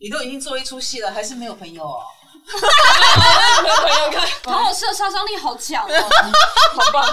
你都已经做一出戏了，还是没有朋友哦？没有朋友看，唐老师的杀伤力好强哦，好棒！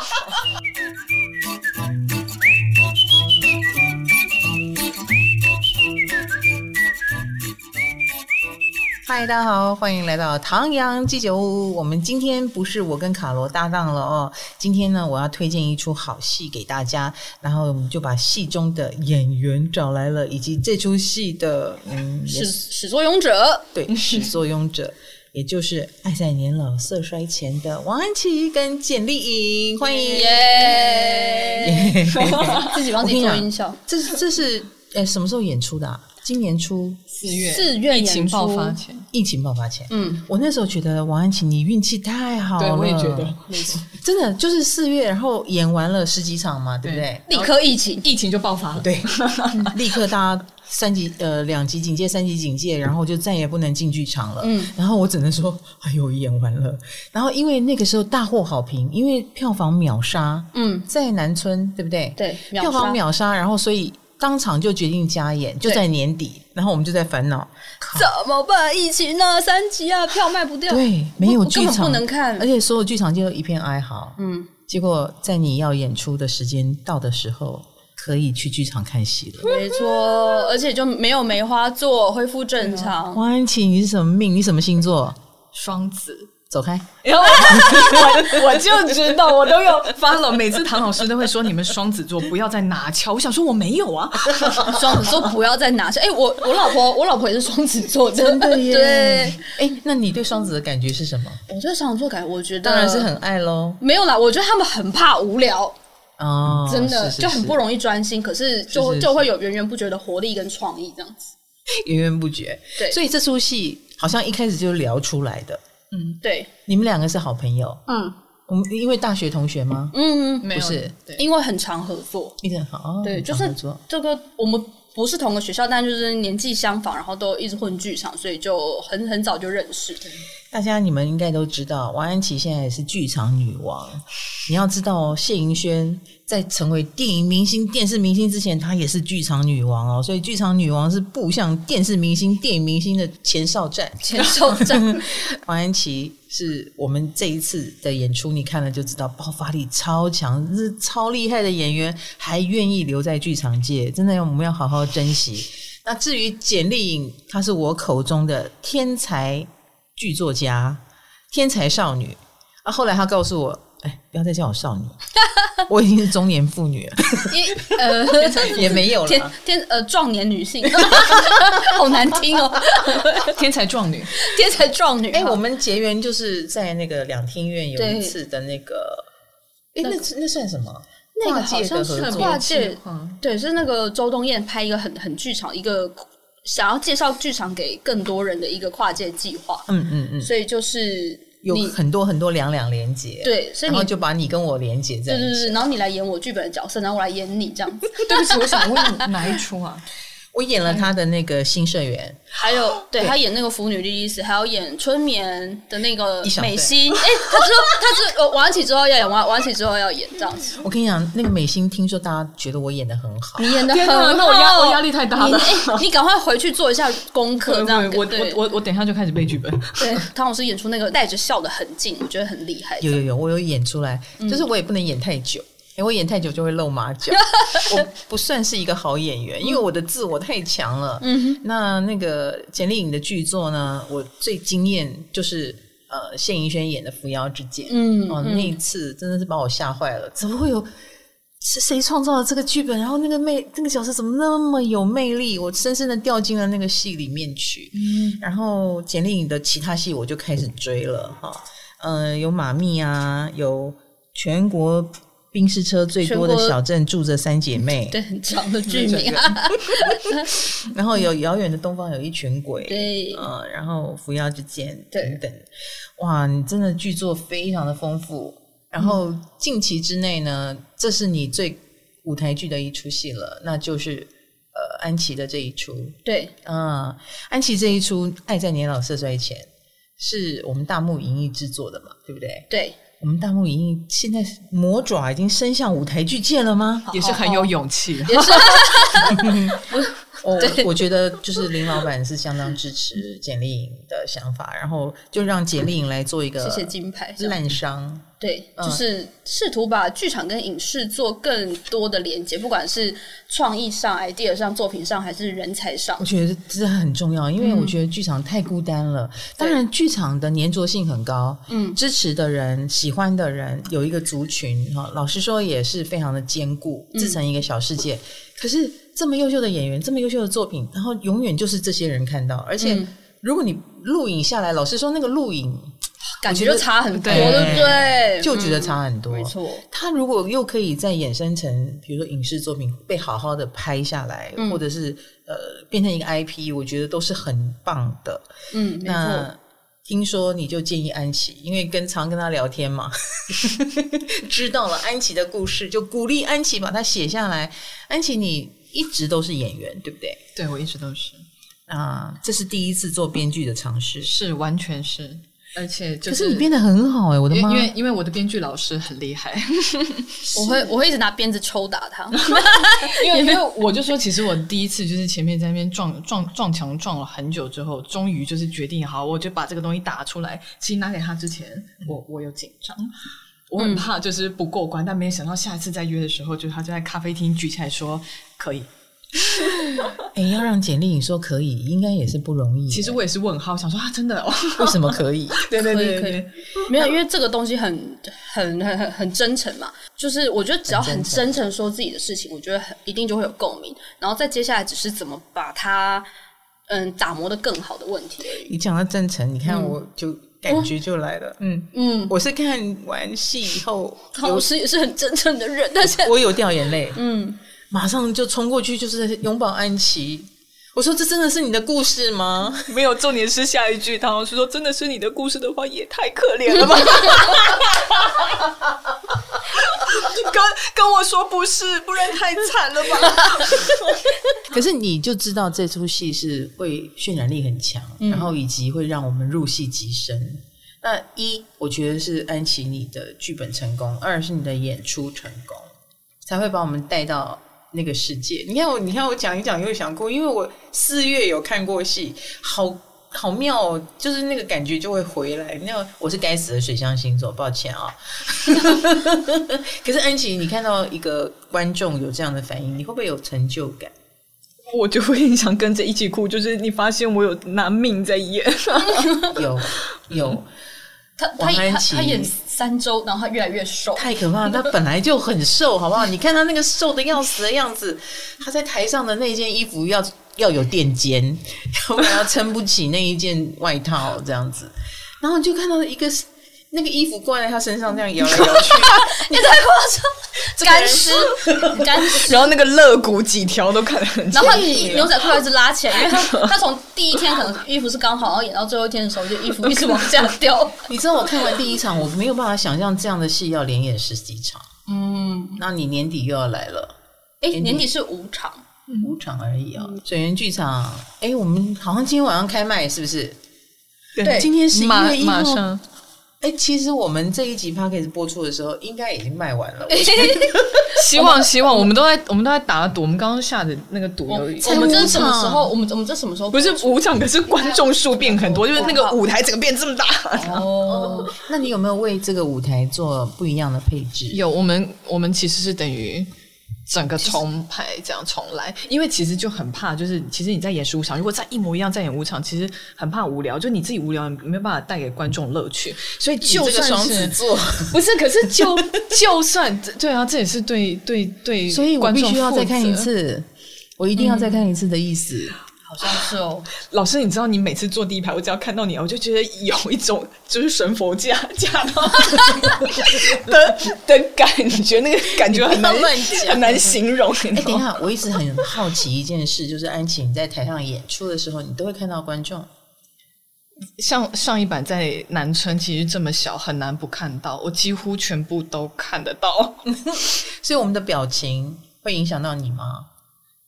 嗨，大家好，欢迎来到唐阳鸡酒屋。我们今天不是我跟卡罗搭档了哦，今天呢，我要推荐一出好戏给大家，然后我们就把戏中的演员找来了，以及这出戏的嗯始始作俑者，对，始作俑者，也就是《爱在年老色衰前》的王安琪跟简丽颖，欢迎耶！自己帮自己做音效，这是这是呃什么时候演出的啊？今年初四月，四月疫情爆发前，疫情爆发前，嗯，我那时候觉得王安琪你运气太好了，对，我也觉得，没错，真的就是四月，然后演完了十几场嘛，对不对？立刻疫情，疫情就爆发了，对，立刻大家三级呃两级警戒，三级警戒，然后就再也不能进剧场了，嗯，然后我只能说，哎呦，演完了，然后因为那个时候大获好评，因为票房秒杀，嗯，在南村对不对？对，票房秒杀，然后所以。当场就决定加演，就在年底，然后我们就在烦恼 怎么办？疫情啊，三级啊，票卖不掉，对，没有剧场不能看，而且所有剧场就一片哀嚎。嗯，结果在你要演出的时间到的时候，可以去剧场看戏了。没错，而且就没有梅花座，恢复正常。王安琪，你是什么命？你什么星座？双子。走开！我 我就知道，我都有 follow。每次唐老师都会说：“你们双子座不要再拿翘。”我想说我没有啊，双子座不要再拿翘。哎、欸，我我老婆我老婆也是双子座，真的耶。对，哎、欸，那你对双子的感觉是什么？我对双子座感觉，我觉得当然是很爱喽。没有啦，我觉得他们很怕无聊哦，真的是是是就很不容易专心，可是就是是是就会有源源不绝的活力跟创意这样子，源源不绝。对，所以这出戏好像一开始就聊出来的。嗯，对，你们两个是好朋友。嗯，我们因为大学同学吗？嗯，不是，因为很常合作，一直很好。哦、对，就是这个我们不是同个学校，但就是年纪相仿，然后都一直混剧场，所以就很很早就认识。大家你们应该都知道，王安琪现在也是剧场女王。你要知道哦，谢盈萱在成为电影明星、电视明星之前，她也是剧场女王哦。所以，剧场女王是步向电视明星、电影明星的前哨战。前哨战，王安琪是我们这一次的演出，你看了就知道，爆发力超强，是超厉害的演员，还愿意留在剧场界，真的要我们要好好珍惜。那至于简丽颖，她是我口中的天才。剧作家，天才少女啊！后来她告诉我，哎，不要再叫我少女，我已经是中年妇女了，呃，也没有了，天天呃壮年女性，好难听哦，天才壮女，天才壮女。哎，我们结缘就是在那个两厅院有一次的那个，哎，那那算什么？那个好像是跨界，对，是那个周冬燕拍一个很很剧场一个。想要介绍剧场给更多人的一个跨界计划，嗯嗯嗯，所以就是有很多很多两两连接，对，所以然后就把你跟我连接在一起，对对对，然后你来演我剧本的角色，然后我来演你这样子。对不起，我想问哪一出啊？我演了他的那个新社员，还有对他演那个腐女莉莉丝，还有演春眠的那个美心。哎，他说他是呃王安琪之后要演，晚晚起之后要演这样子。我跟你讲，那个美心，听说大家觉得我演的很好，你演的很好，那我压我压力太大了。哎，你赶快回去做一下功课，这样。我我我我等一下就开始背剧本。对，唐老师演出那个带着笑的痕迹，我觉得很厉害。有有有，我有演出来，就是我也不能演太久。因为我演太久就会露马脚，我不算是一个好演员，因为我的自我太强了。嗯，那那个简丽颖的剧作呢，我最惊艳就是呃谢盈萱演的《扶摇之剑》。嗯，哦，那一次真的是把我吓坏了，怎么会有是谁创造了这个剧本？然后那个魅那个角色怎么那么有魅力？我深深的掉进了那个戏里面去。嗯，然后简莉颖的其他戏我就开始追了哈。嗯、呃，有马密啊，有全国。宾士车最多的小镇住着三姐妹，对，很长的 剧名啊。然后有遥远的东方有一群鬼，对，呃，然后扶摇之剑等等。哇，你真的剧作非常的丰富。然后近期之内呢，这是你最舞台剧的一出戏了，那就是呃安琪的这一出。对，啊、呃，安琪这一出《爱在年老色衰前》是我们大幕影艺制作的嘛，对不对？对。我们弹幕影艺现在魔爪已经伸向舞台剧界了吗？也是很有勇气，也是不我我觉得就是林老板是相当支持简丽颖的想法，然后就让简丽颖来做一个谢谢金牌烂商。对，就是试图把剧场跟影视做更多的连接，不管是创意上、idea 上、作品上，还是人才上，我觉得这很重要。因为我觉得剧场太孤单了。嗯、当然，剧场的粘着性很高，嗯，支持的人、喜欢的人有一个族群哈。老实说，也是非常的坚固，自成一个小世界。嗯、可是这么优秀的演员，这么优秀的作品，然后永远就是这些人看到。而且，如果你录影下来，老实说，那个录影。感觉就差很多，对不对？就觉得差很多，没错。他如果又可以再衍生成，比如说影视作品被好好的拍下来，或者是呃变成一个 IP，我觉得都是很棒的。嗯，那听说你就建议安琪，因为跟常跟他聊天嘛，知道了安琪的故事，就鼓励安琪把它写下来。安琪，你一直都是演员，对不对？对，我一直都是。啊，这是第一次做编剧的尝试，是完全是。而且，就是，可是你编得很好哎、欸，我的妈！因为因为我的编剧老师很厉害，我会我会一直拿鞭子抽打他，因为因为 我就说，其实我第一次就是前面在那边撞撞撞墙撞了很久之后，终于就是决定好，我就把这个东西打出来。其实拿给他之前，我我有紧张，我很怕就是不过关，嗯、但没想到下一次再约的时候，就他就在咖啡厅举起来说可以。哎、欸，要让简历你说可以，应该也是不容易。其实我也是问号，想说啊，真的，哦，为什么可以？对对对，可以，可以。没有，因为这个东西很、很、很、很、很真诚嘛。就是我觉得只要很真诚说自己的事情，我觉得很一定就会有共鸣。然后再接下来只是怎么把它嗯打磨的更好的问题而已。你讲到真诚，你看我就感觉就来了。嗯嗯，我是看完戏以后，老师也是很真诚的人，但是我有掉眼泪。嗯。马上就冲过去，就是拥抱安琪。我说：“这真的是你的故事吗？” 没有，重点是下一句，唐老师说：“真的是你的故事的话，也太可怜了吧。”跟跟我说不是，不然太惨了吧。可是你就知道这出戏是会渲染力很强，嗯、然后以及会让我们入戏极深。那一，我觉得是安琪你的剧本成功；二是你的演出成功，才会把我们带到。那个世界，你看我，你看我讲一讲又想哭，因为我四月有看过戏，好好妙哦，就是那个感觉就会回来。那我是该死的水象星座，抱歉啊。可是安琪，你看到一个观众有这样的反应，你会不会有成就感？我就会很想跟着一起哭，就是你发现我有拿命在演，有 有。他他他他演三周，然后他越来越瘦，太可怕！他本来就很瘦，好不好？你看他那个瘦的要死的样子，他在台上的那件衣服要要有垫肩，要不然他撑不起那一件外套这样子。然后就看到一个。那个衣服挂在他身上，这样摇来摇去，也太夸张，干湿，干湿。然后那个肋骨几条都看得很清楚。然后你牛仔裤一直拉起来，因为他他从第一天可能衣服是刚好，然后演到最后一天的时候，就衣服一直往下掉。你知道我看完第一场，我没有办法想象这样的戏要连演十几场。嗯，那你年底又要来了？哎，年底是五场，五场而已啊。水源剧场，哎，我们好像今天晚上开卖，是不是？对，今天是一月一号。哎，其实我们这一集 podcast 播出的时候，应该已经卖完了。希 望希望，我们都在我们都在打赌，我们刚刚下的那个赌有。我们这什么时候？我们我们这什么时候？不是五场，可是观众数变很多，就是那个舞台整个变这么大。哦，那你有没有为这个舞台做不一样的配置？有，我们我们其实是等于。整个重排这样重来，因为其实就很怕，就是其实你在演十五场，如果再一模一样再演五场，其实很怕无聊，就你自己无聊，没有办法带给观众乐趣。所以就算是双子座，不是，可是就就算对啊，这也是对对对，所以我必须要再看一次，我一定要再看一次的意思。嗯好像是哦，老师，你知道你每次坐第一排，我只要看到你，我就觉得有一种就是神佛驾驾到 的的感觉，那个感觉很难乱讲，很难形容。哎，等一下，我一直很好奇一件事，就是安琪你在台上演出的时候，你都会看到观众。像上一版在南村，其实这么小，很难不看到，我几乎全部都看得到。所以我们的表情会影响到你吗？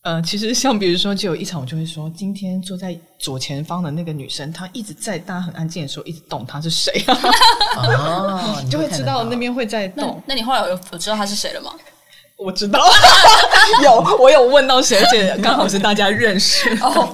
呃，其实像比如说，就有一场我就会说，今天坐在左前方的那个女生，她一直在大家很安静的时候一直动，她是谁啊？哦，就会知道那边会在动。那，那你后来有有知道她是谁了吗？我知道，有我有问到谁，而且刚好是大家认识哦，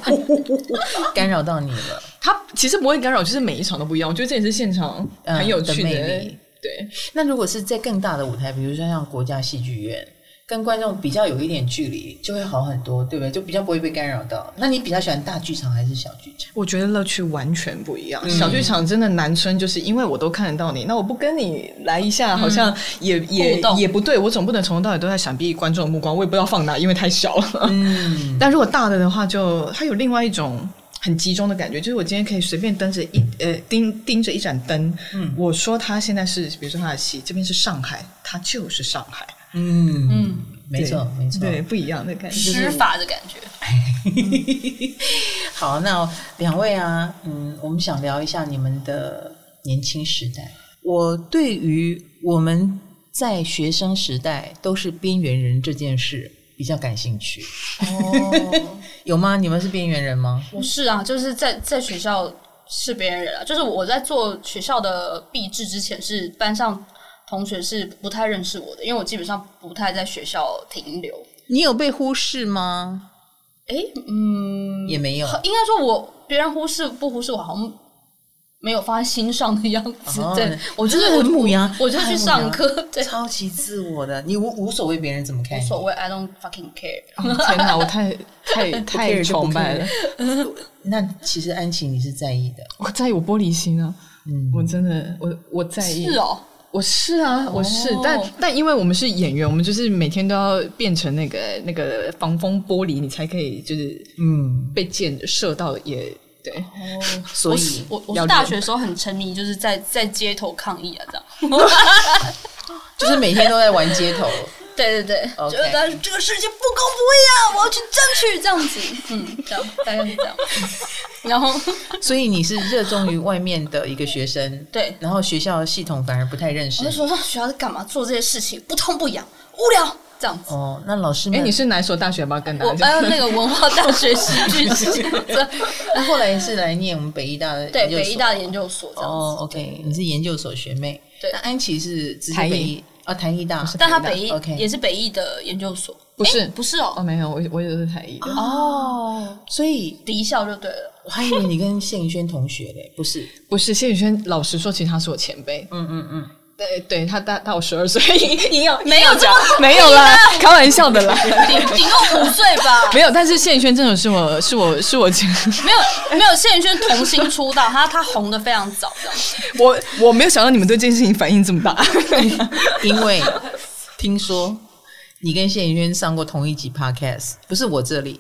干扰到你了。他其实不会干扰，就是每一场都不一样。我觉得这也是现场很有趣的，嗯、的。对，那如果是在更大的舞台，比如说像国家戏剧院。跟观众比较有一点距离，就会好很多，对不对？就比较不会被干扰到。那你比较喜欢大剧场还是小剧场？我觉得乐趣完全不一样。嗯、小剧场真的男生，就是因为我都看得到你，那我不跟你来一下，好像也、嗯、也也不对。我总不能从头到尾都在闪避观众的目光，我也不知道放哪，因为太小了。嗯。但如果大的的话就，就它有另外一种很集中的感觉，就是我今天可以随便盯着一呃盯盯着一盏灯，嗯，我说他现在是，比如说他的戏这边是上海，他就是上海。嗯嗯，没错没错，对，不一样的感觉，施法的感觉。好，那两位啊，嗯，我们想聊一下你们的年轻时代。我对于我们在学生时代都是边缘人这件事比较感兴趣。哦，有吗？你们是边缘人吗？我是啊，就是在在学校是边缘人啊，就是我在做学校的毕制之前是班上。同学是不太认识我的，因为我基本上不太在学校停留。你有被忽视吗？哎，嗯，也没有。应该说我别人忽视不忽视我，好像没有放在心上的样子。哦、对，我就是很母羊，我就去上课，对，超级自我的，你无无所谓别人怎么看你，无所谓，I don't fucking care。哦、天哪，我太太 太崇拜了。那其实安琪，你是在意的，我在意，我玻璃心啊。嗯，我真的，我我在意。是哦。我是啊，我是，哦、但但因为我们是演员，我们就是每天都要变成那个那个防风玻璃，你才可以就是嗯。被箭射到也对。哦，所以我我，我大学的时候很沉迷，就是在在街头抗议啊，这样，就是每天都在玩街头。对对对，觉得.这个世界不公不义啊，我要去争取这样子，嗯，这样大概是这样。然后，所以你是热衷于外面的一个学生，对，然后学校系统反而不太认识。我就说，说学校在干嘛？做这些事情不痛不痒，无聊这样子。哦，那老师们，哎，你是哪所大学吧？跟大家，我还有那个文化大学戏剧系。那后来是来念我们北医大的，对，北医大的研究所。哦，OK，你是研究所学妹。对，那安琪是直接北艺。啊，台艺大，但他北艺也是北艺的研究所，不是。不是哦，哦没有，我我也是台艺的。哦，所以敌校就对了。我还以为你跟谢宇轩同学嘞，不是。不是，谢宇轩老实说，其实他是我前辈，嗯嗯嗯，对对，他大大我十二岁，你有没有这么没有啦，开玩笑的啦，顶顶多五岁吧，没有，但是谢宇轩真的是我是我是我前，没有没有，谢宇轩童星出道，他他红的非常早，的我我没有想到你们对这件事情反应这么大，因为。听说你跟谢宇轩上过同一集 Podcast，不是我这里。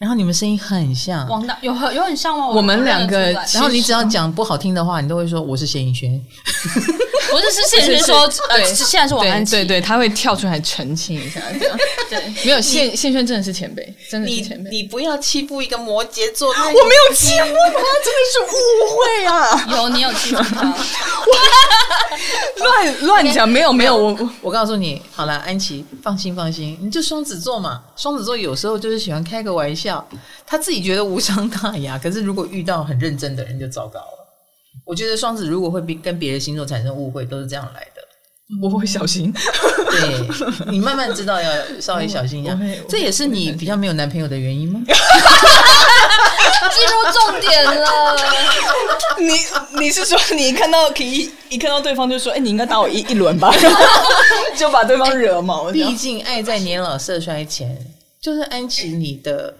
然后你们声音很像，王大有很有很像吗？我们两个，然后你只要讲不好听的话，你都会说我是谢颖轩。不是是谢盈萱说，对，是现在是王安琪。对对，他会跳出来澄清一下。对，没有谢谢轩真的是前辈，真的是前辈。你不要欺负一个摩羯座，我没有欺负他，真的是误会啊！有你有欺负他，乱乱讲，没有没有，我我告诉你，好了，安琪，放心放心，你就双子座嘛，双子座有时候就是喜欢开个玩笑。他自己觉得无伤大雅，可是如果遇到很认真的人就糟糕了。我觉得双子如果会跟别的星座产生误会，都是这样来的。我会小心，对，你慢慢知道要 稍微小心一下。这也是你比较没有男朋友的原因吗？进入重点了。你你是说你一看到可以一看到对方就说，哎，你应该打我一一轮吧，就把对方惹毛。毕竟爱在年老色衰前。就是安琪，你的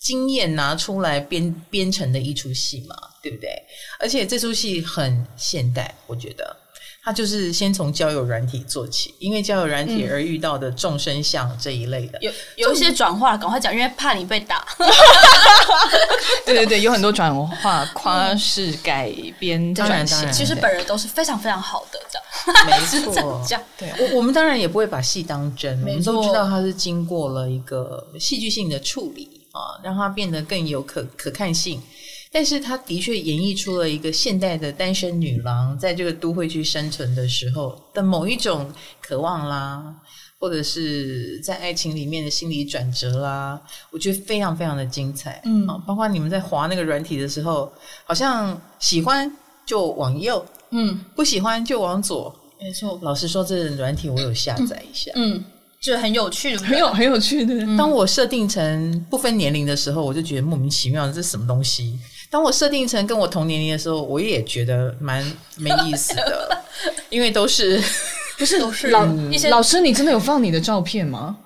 经验拿出来编编成的一出戏嘛，对不对？而且这出戏很现代，我觉得。它就是先从交友软体做起，因为交友软体而遇到的众生相这一类的，嗯、有有一些转化，赶快讲，因为怕你被打。对对对，有很多转化、夸饰、改编、当然当然，其实本人都是非常非常好的，这样。没错，这样。对，我我们当然也不会把戏当真，我们都知道它是经过了一个戏剧性的处理啊，让它变得更有可可看性。但是它的确演绎出了一个现代的单身女郎在这个都会区生存的时候的某一种渴望啦，或者是在爱情里面的心理转折啦，我觉得非常非常的精彩。嗯，包括你们在滑那个软体的时候，好像喜欢就往右。嗯，不喜欢就往左，没错。老实说，这软体我有下载一下，嗯，就很有趣，很有很有趣的。当我设定成不分年龄的时候，我就觉得莫名其妙，这是什么东西？当我设定成跟我同年龄的时候，我也觉得蛮没意思的，因为都是不是都是 老老师，你真的有放你的照片吗？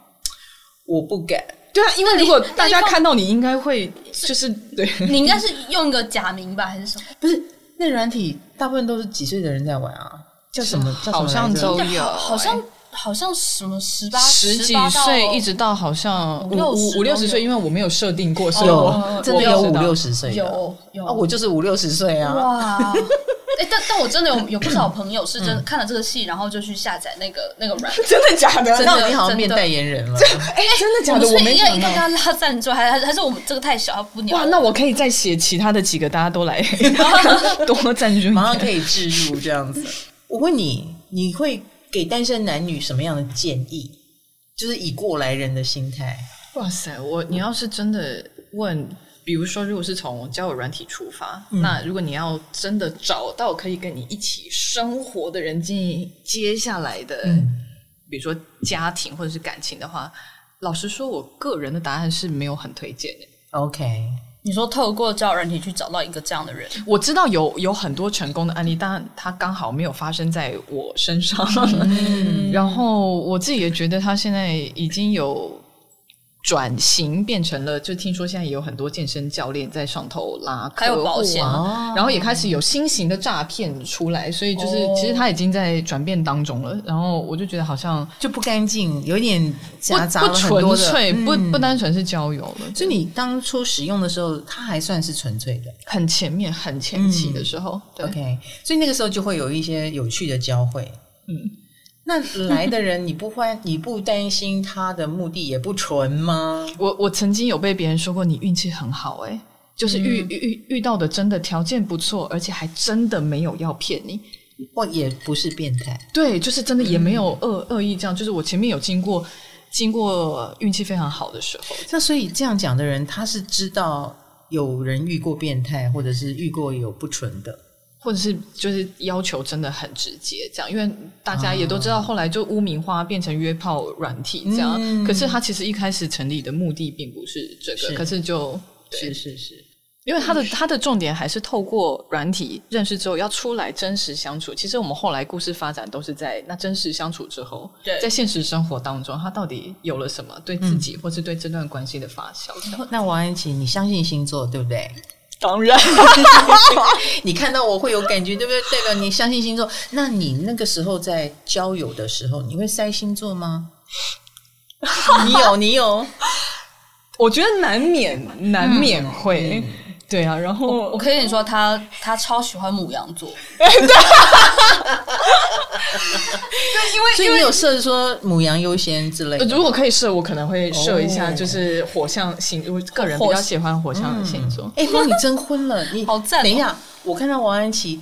我不敢。对啊，因为如果大家看到你，应该会就是对，你应该是用一个假名吧，还是什么？不是，那软体大部分都是几岁的人在玩啊？叫什么？好像都有，好像。好像什么十八十几岁，一直到好像五五五六十岁，因为我没有设定过，是有真的有五六十岁，有有啊，我就是五六十岁啊！哇，哎，但但我真的有有不少朋友是真看了这个戏，然后就去下载那个那个软，真的假的？那你好像变代言人了？哎，真的假的？我们应该应该跟他拉赞助，还还还是我们这个太小，他不鸟。哇，那我可以再写其他的几个，大家都来 多赞助，马上可以置入这样子。我问你，你会？给单身男女什么样的建议？就是以过来人的心态。哇塞，我你要是真的问，比如说，如果是从交友软体出发，嗯、那如果你要真的找到可以跟你一起生活的人，建议接下来的，嗯、比如说家庭或者是感情的话，老实说，我个人的答案是没有很推荐的。OK。你说透过交友软体去找到一个这样的人，我知道有有很多成功的案例，但他刚好没有发生在我身上。嗯、然后我自己也觉得他现在已经有。转型变成了，就听说现在也有很多健身教练在上头拉客户，还有保险，然后也开始有新型的诈骗出来，所以就是其实他已经在转变当中了。然后我就觉得好像就不干净，有点夹杂了很多的，不纯粹，不不单纯是交友了。就你当初使用的时候，它还算是纯粹的，很前面、很前期的时候。对，OK，所以那个时候就会有一些有趣的交汇，嗯。那来的人，你不欢，你不担心他的目的也不纯吗？我我曾经有被别人说过，你运气很好，欸，诶就是遇、嗯、遇遇到的真的条件不错，而且还真的没有要骗你，或也不是变态，对，就是真的也没有恶恶意这样。就是我前面有经过经过运气非常好的时候，那所以这样讲的人，他是知道有人遇过变态，或者是遇过有不纯的。或者是就是要求真的很直接，这样，因为大家也都知道，后来就污名化变成约炮软体这样。嗯、可是他其实一开始成立的目的并不是这个，是可是就对是是是，因为他的他的重点还是透过软体认识之后要出来真实相处。其实我们后来故事发展都是在那真实相处之后，在现实生活当中，他到底有了什么对自己或是对这段关系的发酵？嗯、那王安琪，你相信星座对不对？当然，你看到我会有感觉，对不对？代表你相信星座。那你那个时候在交友的时候，你会塞星座吗？你有，你有。我觉得难免，难免会。嗯对啊，然后我，我可以跟你说，他他超喜欢母羊座。对，因为所以你有设说母羊优先之类的。如果可以设，我可能会设一下，就是火象星，我个人比较喜欢火象的星座。哎，那你征婚了？你好赞！等一下，我看到王安琪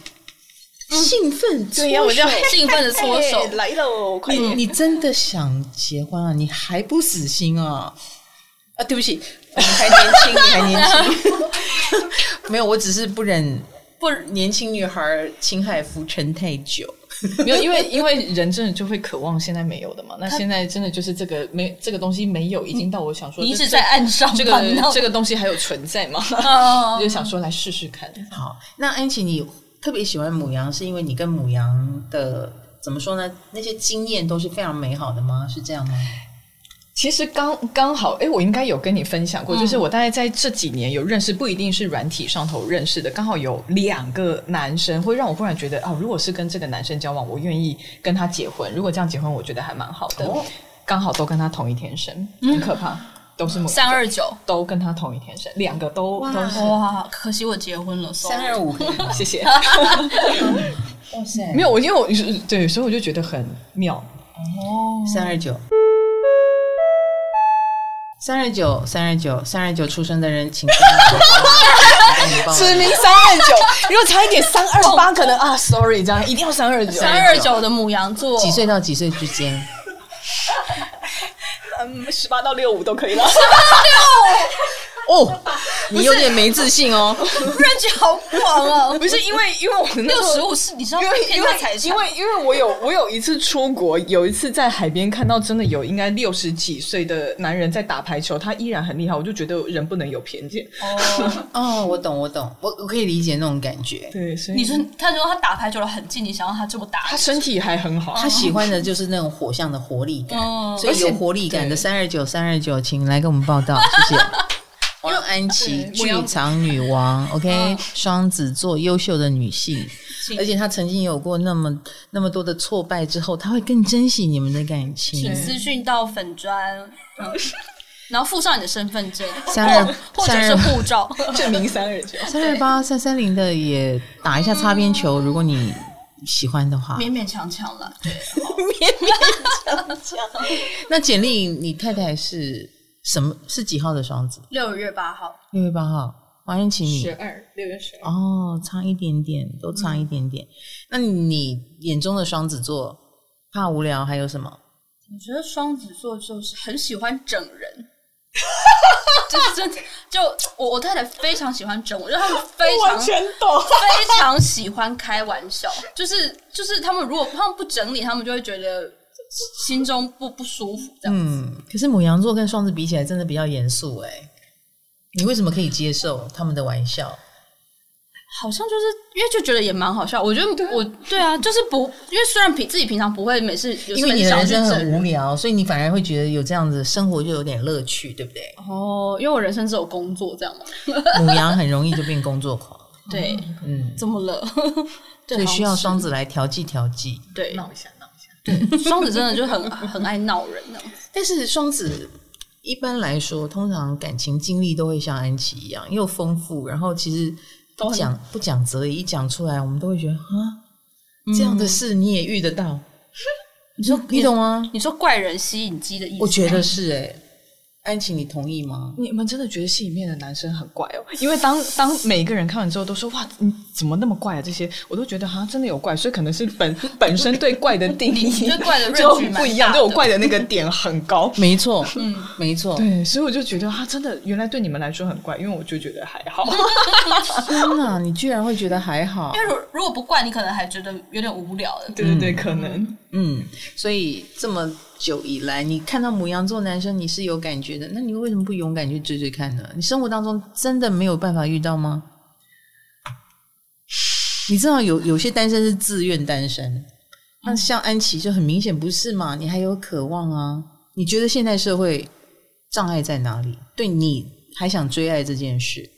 兴奋，对呀，我就兴奋的搓手来了，快点！你真的想结婚啊？你还不死心啊？啊，对不起。你还年轻，你还年轻，没有，我只是不忍不年轻女孩侵害浮沉太久，没有，因为因为人真的就会渴望现在没有的嘛。那现在真的就是这个没这个东西没有，已经到我想说，你是在岸上，这个这个东西还有存在吗？就想说来试试看。好，那安琪，你特别喜欢母羊，是因为你跟母羊的怎么说呢？那些经验都是非常美好的吗？是这样吗？其实刚刚好，哎，我应该有跟你分享过，嗯、就是我大概在这几年有认识，不一定是软体上头认识的，刚好有两个男生会让我忽然觉得，哦，如果是跟这个男生交往，我愿意跟他结婚。如果这样结婚，我觉得还蛮好的。哦、刚好都跟他同一天生，很可怕，嗯、都是三二九，都跟他同一天生，两个都都是哇，可惜我结婚了，三二五，谢谢。哇塞，没有我，因为我对，所以我就觉得很妙哦，三二九。三十九，三十九，三十九出生的人，请 指明三二九。如果差一点三二八，可能啊，sorry，这样一定要三二九。三二九的母羊座，几岁到几岁之间？嗯，十八到六五都可以了。哦，你有点没自信哦，认知好广哦。不 是因为因为我六十五是你知道，因为因为因为因为我有我有一次出国，有一次在海边看到真的有应该六十几岁的男人在打排球，他依然很厉害，我就觉得人不能有偏见。哦 哦，我懂我懂，我我可以理解那种感觉。对，所以你说他说他打排球的很近，你想要他这么打，他身体还很好，他喜欢的就是那种火象的活力感，哦、所以有活力感的三二九三二九，请来跟我们报道，谢谢。王安琪，剧场女王，OK，双子座优秀的女性，而且她曾经有过那么那么多的挫败之后，她会更珍惜你们的感情。请私讯到粉砖，然后附上你的身份证，三二或者是护照。证明三二九。三二八三三零的也打一下擦边球，如果你喜欢的话，勉勉强强了，对，勉勉强强。那简历，你太太是？什么是几号的双子？六月八号。六月八号，王燕琪，你十二，六月十二。哦，差一点点，都差一点点。嗯、那你眼中的双子座，怕无聊还有什么？我觉得双子座就是很喜欢整人，就是真的。就我我太太非常喜欢整我，就他们非常全懂，非常喜欢开玩笑。就是就是他们如果他们不整理，他们就会觉得。心中不不舒服，这样子。嗯，可是母羊座跟双子比起来，真的比较严肃哎。你为什么可以接受他们的玩笑？好像就是因为就觉得也蛮好笑。我觉得我对啊，就是不因为虽然平自己平常不会每次，因为你的人生很无聊，所以你反而会觉得有这样子生活就有点乐趣，对不对？哦，因为我人生只有工作这样嘛。母羊很容易就变工作狂。对，嗯，怎么了？所以需要双子来调剂调剂，对，闹一下。对，双子真的就很很爱闹人呢。但是双子一般来说，通常感情经历都会像安琪一样又丰富，然后其实不讲不讲则已，一讲出来，我们都会觉得啊，这样的事你也遇得到？嗯、你说你懂吗？你说怪人吸引机的意思？我觉得是哎、欸。安琪，你同意吗？你们真的觉得戏里面的男生很怪哦？因为当当每个人看完之后都说哇，你怎么那么怪啊？这些我都觉得好像真的有怪，所以可能是本 本身对怪的定义对怪的就不一样，对我怪的那个点很高。没错，嗯，没错。对，所以我就觉得他真的原来对你们来说很怪，因为我就觉得还好。天哪，你居然会觉得还好？因为如如果不怪，你可能还觉得有点无聊的。对对对，可能。嗯，所以这么。久以来，你看到母羊座男生，你是有感觉的，那你为什么不勇敢去追追看呢？你生活当中真的没有办法遇到吗？你知道有有些单身是自愿单身，那像安琪就很明显不是嘛？你还有渴望啊？你觉得现代社会障碍在哪里？对你还想追爱这件事？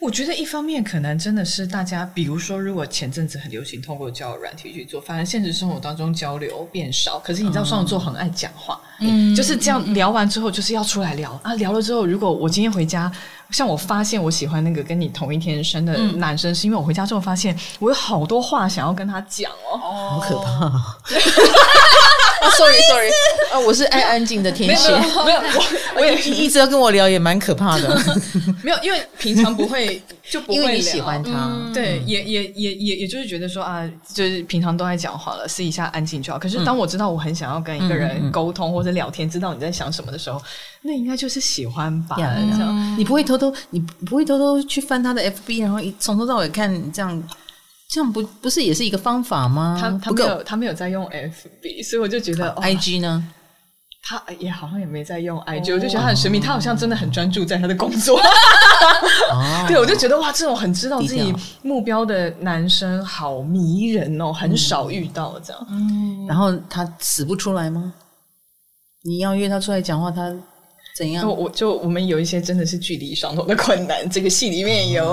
我觉得一方面可能真的是大家，比如说，如果前阵子很流行通过交友软体去做，反而现实生活当中交流变少。可是你知道双子座很爱讲话，嗯，就是这样聊完之后就是要出来聊啊，聊了之后，如果我今天回家，像我发现我喜欢那个跟你同一天生的男生，是因为我回家之后发现我有好多话想要跟他讲哦，好可怕。Sorry, Sorry，啊，我是爱安静的天蝎，没有，我我也一直要跟我聊，也蛮可怕的。没有，因为平常不会，就不会因为你喜欢他，嗯、对，也也也也也就是觉得说啊，就是平常都在讲话了，私底下安静就好。可是当我知道我很想要跟一个人沟通或者聊天，知道你在想什么的时候，那应该就是喜欢吧？嗯、这样，你不会偷偷，你不会偷偷去翻他的 FB，然后一从头到尾看这样。这样不不是也是一个方法吗？他他没有他没有在用 FB，所以我就觉得 IG 呢，他也好像也没在用 IG，我就觉得他很神秘，他好像真的很专注在他的工作。对，我就觉得哇，这种很知道自己目标的男生好迷人哦，很少遇到这样。嗯，然后他死不出来吗？你要约他出来讲话，他怎样？我就我们有一些真的是距离双头的困难，这个戏里面有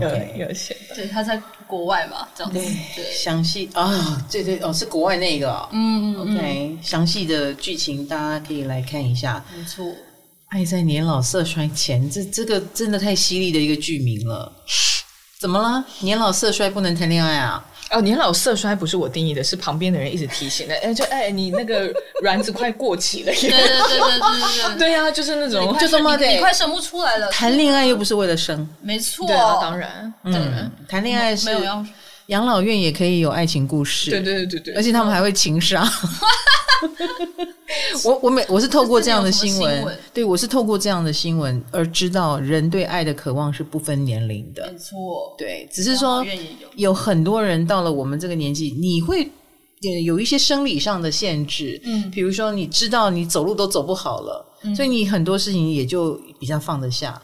有有些，对他在。国外嘛，这样子对，对，详细啊，对对哦，是国外那个、哦，嗯嗯，OK，详细的剧情大家可以来看一下。没错，爱在年老色衰前，这这个真的太犀利的一个剧名了。怎么了？年老色衰不能谈恋爱啊？哦，年老色衰不是我定义的，是旁边的人一直提醒的。哎，就哎，你那个卵子快过期了。对对对对对对呀，就是那种，就这么的，你快生不出来了。谈恋爱又不是为了生，没错，对啊，当然，当然，谈恋爱是没有要养老院也可以有爱情故事，对对对对对，而且他们还会情杀。我我每我是透过这样的新闻，新闻对我是透过这样的新闻而知道人对爱的渴望是不分年龄的。没错，对，只是说有有很多人到了我们这个年纪，你会也有一些生理上的限制，嗯比如说你知道你走路都走不好了，所以你很多事情也就比较放得下。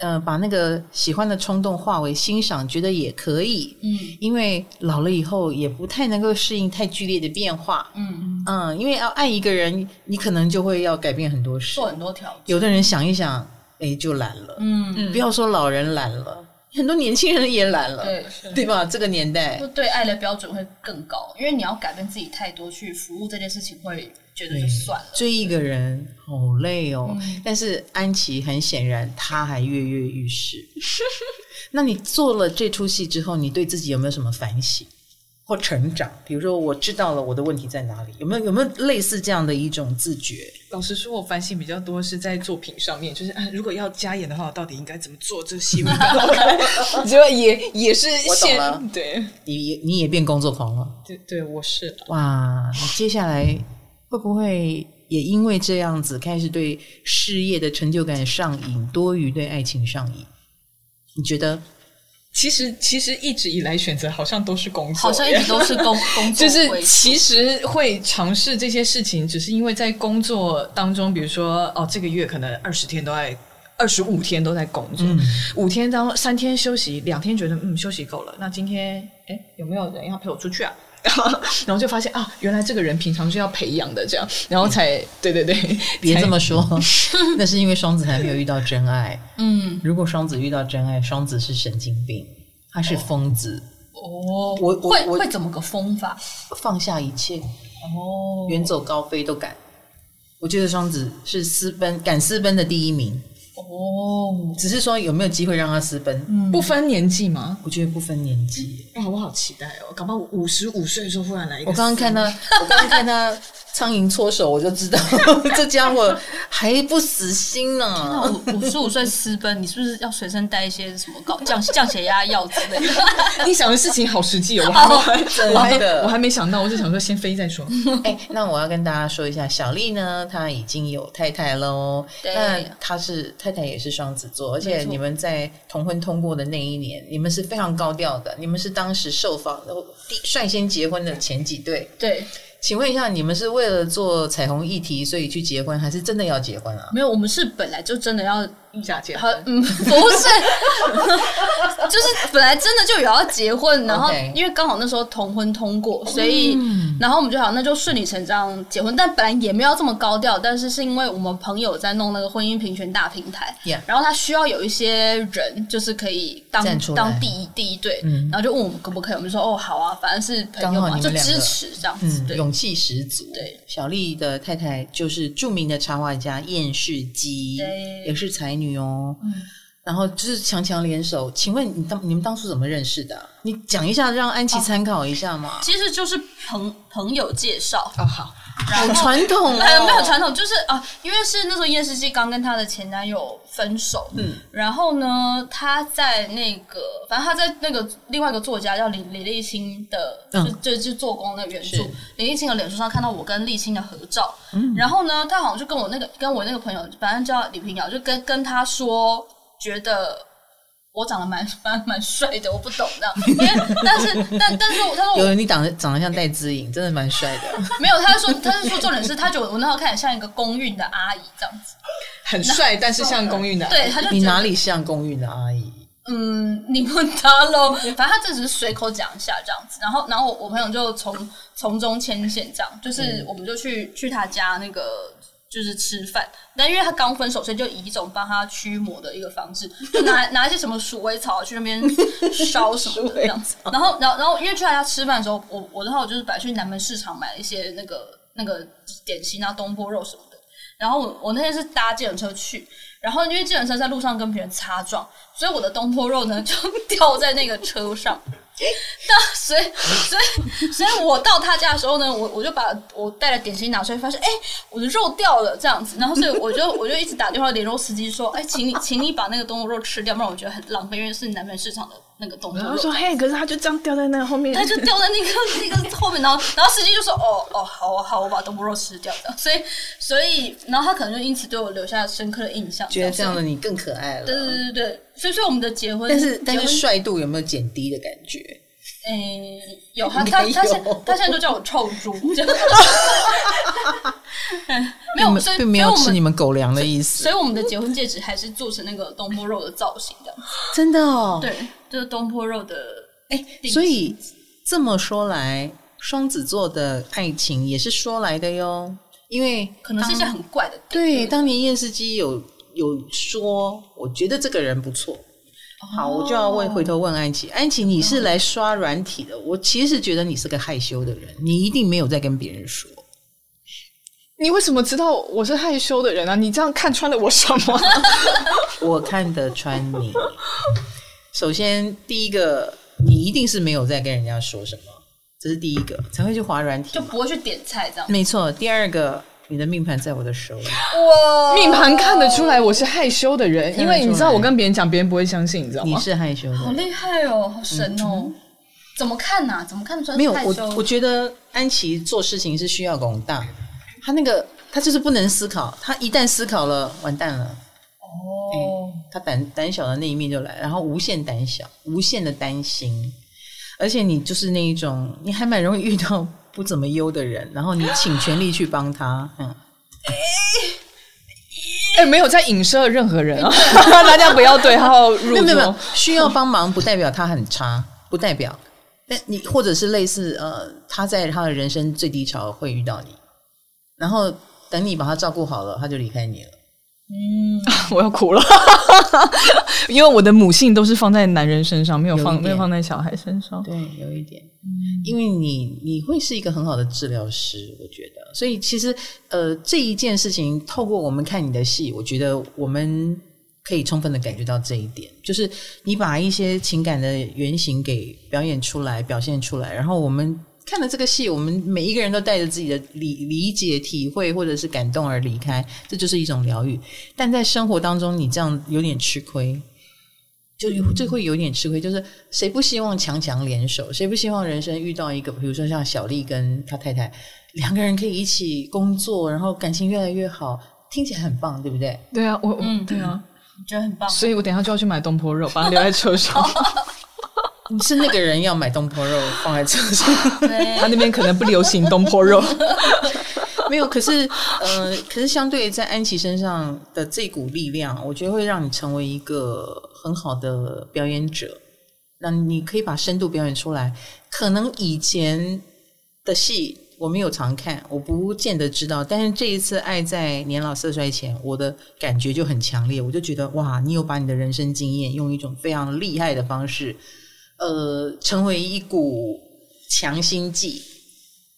呃，把那个喜欢的冲动化为欣赏，觉得也可以。嗯因为老了以后也不太能够适应太剧烈的变化。嗯，嗯，因为要爱一个人，你可能就会要改变很多事做。很多条件，有的人想一想，哎，就懒了。嗯，不要说老人懒了，很多年轻人也懒了，对，对吧？这个年代就，对爱的标准会更高，因为你要改变自己太多去服务这件事情，会觉得就算了。追一个人好累哦。但是安琪很显然，她还跃跃欲试。那你做了这出戏之后，你对自己有没有什么反省或成长？比如说，我知道了我的问题在哪里，有没有有没有类似这样的一种自觉？老实说，我反省比较多是在作品上面，就是啊，如果要加演的话，我到底应该怎么做，这个戏会更好看？结果也也是我懂了现对你也你也变工作狂了。对对，我是哇，你接下来会不会也因为这样子开始对事业的成就感上瘾，多于对爱情上瘾？你觉得？其实其实一直以来选择好像都是工作，好像一直都是工 工作就是，其实会尝试这些事情，只是因为在工作当中，比如说哦，这个月可能二十天都在，二十五天都在工作，嗯五天当中三天休息，两天觉得嗯休息够了，那今天哎有没有人要陪我出去啊？然后就发现啊，原来这个人平常是要培养的，这样，然后才、嗯、对对对，别这么说，那是因为双子还没有遇到真爱。嗯，如果双子遇到真爱，双子是神经病，他是疯子，哦，我我会我会怎么个疯法？放下一切，哦，远走高飞都敢。我觉得双子是私奔敢私奔的第一名，哦，只是说有没有机会让他私奔，不分年纪吗？我觉得不分年纪。哇，我好期待哦！搞不好五十五岁的时候忽然来一个。我刚刚看他，我刚刚看他苍蝇搓手，我就知道 这家伙还不死心呢。那五五十五岁私奔，你是不是要随身带一些什么高降降血压药之类的？你想的事情好实际哦，我还真的我还没想到，我就想说先飞再说。哎，那我要跟大家说一下，小丽呢，她已经有太太了哦。对那她是太太也是双子座，而且你们在同婚通过的那一年，你们是非常高调的，你们是当时受访的第率先结婚的前几对。对，请问一下，你们是为了做彩虹议题所以去结婚，还是真的要结婚啊？没有，我们是本来就真的要下结婚 嗯，不是，就是本来真的就有要结婚，然后因为刚好那时候同婚通过，所以、然后我们就好那就顺理成章结婚，但本来也没有这么高调，但是是因为我们朋友在弄那个婚姻平权大平台 Yeah 然后他需要有一些人就是可以当站出来。当第一第一对，嗯。然后就问我们可不可以，我们就说哦好啊，反正是朋友嘛，刚好你就们两个。支持这样子。勇气十足。对，小丽的太太就是著名的插画家燕世基，对。也是才女哦。嗯然后就是强强联手。请问你当你们当初怎么认识的啊、你讲一下，让安琪参考一下嘛。其实就是朋朋友介绍，哦，好，好传统没有传统，就是啊，因为是那时候叶世纪刚跟她的前男友分手，嗯，然后呢，她在那个，反正她在那个另外一个作家叫李李立清的，嗯。就就就做工的原著，李立清的脸书上看到我跟立清的合照，嗯，然后呢，他好像就跟我那个跟我那个朋友，反正叫李平遥，就跟跟他说，觉得我长得蛮蛮蛮帅的，我不懂这样，因为但是但但是我他说我有你长得长得像戴姿颖，真的蛮帅的。没有，他说他是说重点是，他觉得我那时候看起来像一个公运的阿姨这样子。很帅，但是像公寓男。对，他就你哪里像公寓的阿姨？嗯，你问他喽。反正他这只是随口讲一下这样子，然后然后我我朋友就从从中牵线，这样就是我们就去去他家那个就是吃饭，但因为他刚分手，所以就以一种帮他驱魔的一个方式，就拿 拿一些什么鼠尾草去那边烧什么的这样子。然后然后然后因为去他家吃饭的时候，我我然后我就是摆去南门市场买了一些那个那个点心啊，东坡肉什么的。然后我我那天是搭计程车去，然后因为计程车在路上跟别人擦撞，所以我的东坡肉呢就 掉在那个车上。那所以所以所以我到他家的时候呢，我我就把我带的点心拿出来，发现哎，我的肉掉了这样子。然后所以我就我就一直打电话联络司机说，哎，请你请你把那个东坡肉吃掉，不然我觉得很浪费，因为是南门市场的那个东坡肉。然后说：“嘿，可是他就这样掉在那个后面，他就掉在那个 那个后面，然后然后司机就说：‘哦哦，好啊好，我把东坡肉吃掉的。’所以所以，然后他可能就因此对我留下深刻的印象，觉得这样的你更可爱了。对对对对，所以说我们的结婚，但是但是帅度有没有减低的感觉？诶，有他他他现他现在都叫我臭猪。” 没有，所以并没有吃你们狗粮的意思。所以我们的结婚戒指还是做成那个东坡肉的造型的。真的哦，对，就是东坡肉的。哎，所以这么说来，双子座的爱情也是说来的哟。因为可能是一些很怪的。对，当年验尸机有有说，我觉得这个人不错。好，我就要问，回头问安琪。安琪，你是来刷软体的？我其实觉得你是个害羞的人，你一定没有在跟别人说。你为什么知道我是害羞的人啊？你这样看穿了我什么？我看得穿你。首先，第一个，你一定是没有在跟人家说什么，这是第一个，才会去划软体，就不会去点菜这样。没错。第二个，你的命盘在我的手里。哇，命盘看得出来我是害羞的人，因为你知道我跟别人讲，别人不会相信，你知道吗？你是害羞的，好厉害哦，好神哦！嗯、怎么看呐、啊？怎么看得出来？没有，我我觉得安琪做事情是需要广大。他那个，他就是不能思考。他一旦思考了，完蛋了。哦、欸，他胆胆小的那一面就来，然后无限胆小，无限的担心。而且你就是那一种，你还蛮容易遇到不怎么优的人，然后你请全力去帮他。嗯，哎、欸欸，没有在影射任何人啊，大家不要对号入座。没有没有，需要帮忙不代表他很差，不代表。但你或者是类似呃，他在他的人生最低潮会遇到你。然后等你把他照顾好了，他就离开你了。嗯，我要哭了，因为我的母性都是放在男人身上，没有放有没有放在小孩身上。对，有一点。嗯，因为你你会是一个很好的治疗师，我觉得。所以其实呃，这一件事情透过我们看你的戏，我觉得我们可以充分的感觉到这一点，就是你把一些情感的原型给表演出来、表现出来，然后我们。看了这个戏，我们每一个人都带着自己的理理解、体会或者是感动而离开，这就是一种疗愈。但在生活当中，你这样有点吃亏，就这会有点吃亏。就是谁不希望强强联手？谁不希望人生遇到一个，比如说像小丽跟他太太两个人可以一起工作，然后感情越来越好，听起来很棒，对不对？对啊，我嗯，对啊，我觉得很棒。所以我等一下就要去买东坡肉，把它留在车上。你是那个人要买东坡肉放在车上，他那边可能不流行东坡肉，没有。可是，呃，可是相对在安琪身上的这股力量，我觉得会让你成为一个很好的表演者。那你可以把深度表演出来。可能以前的戏我没有常看，我不见得知道。但是这一次《爱在年老色衰前》，我的感觉就很强烈。我就觉得哇，你有把你的人生经验用一种非常厉害的方式。呃，成为一股强心剂，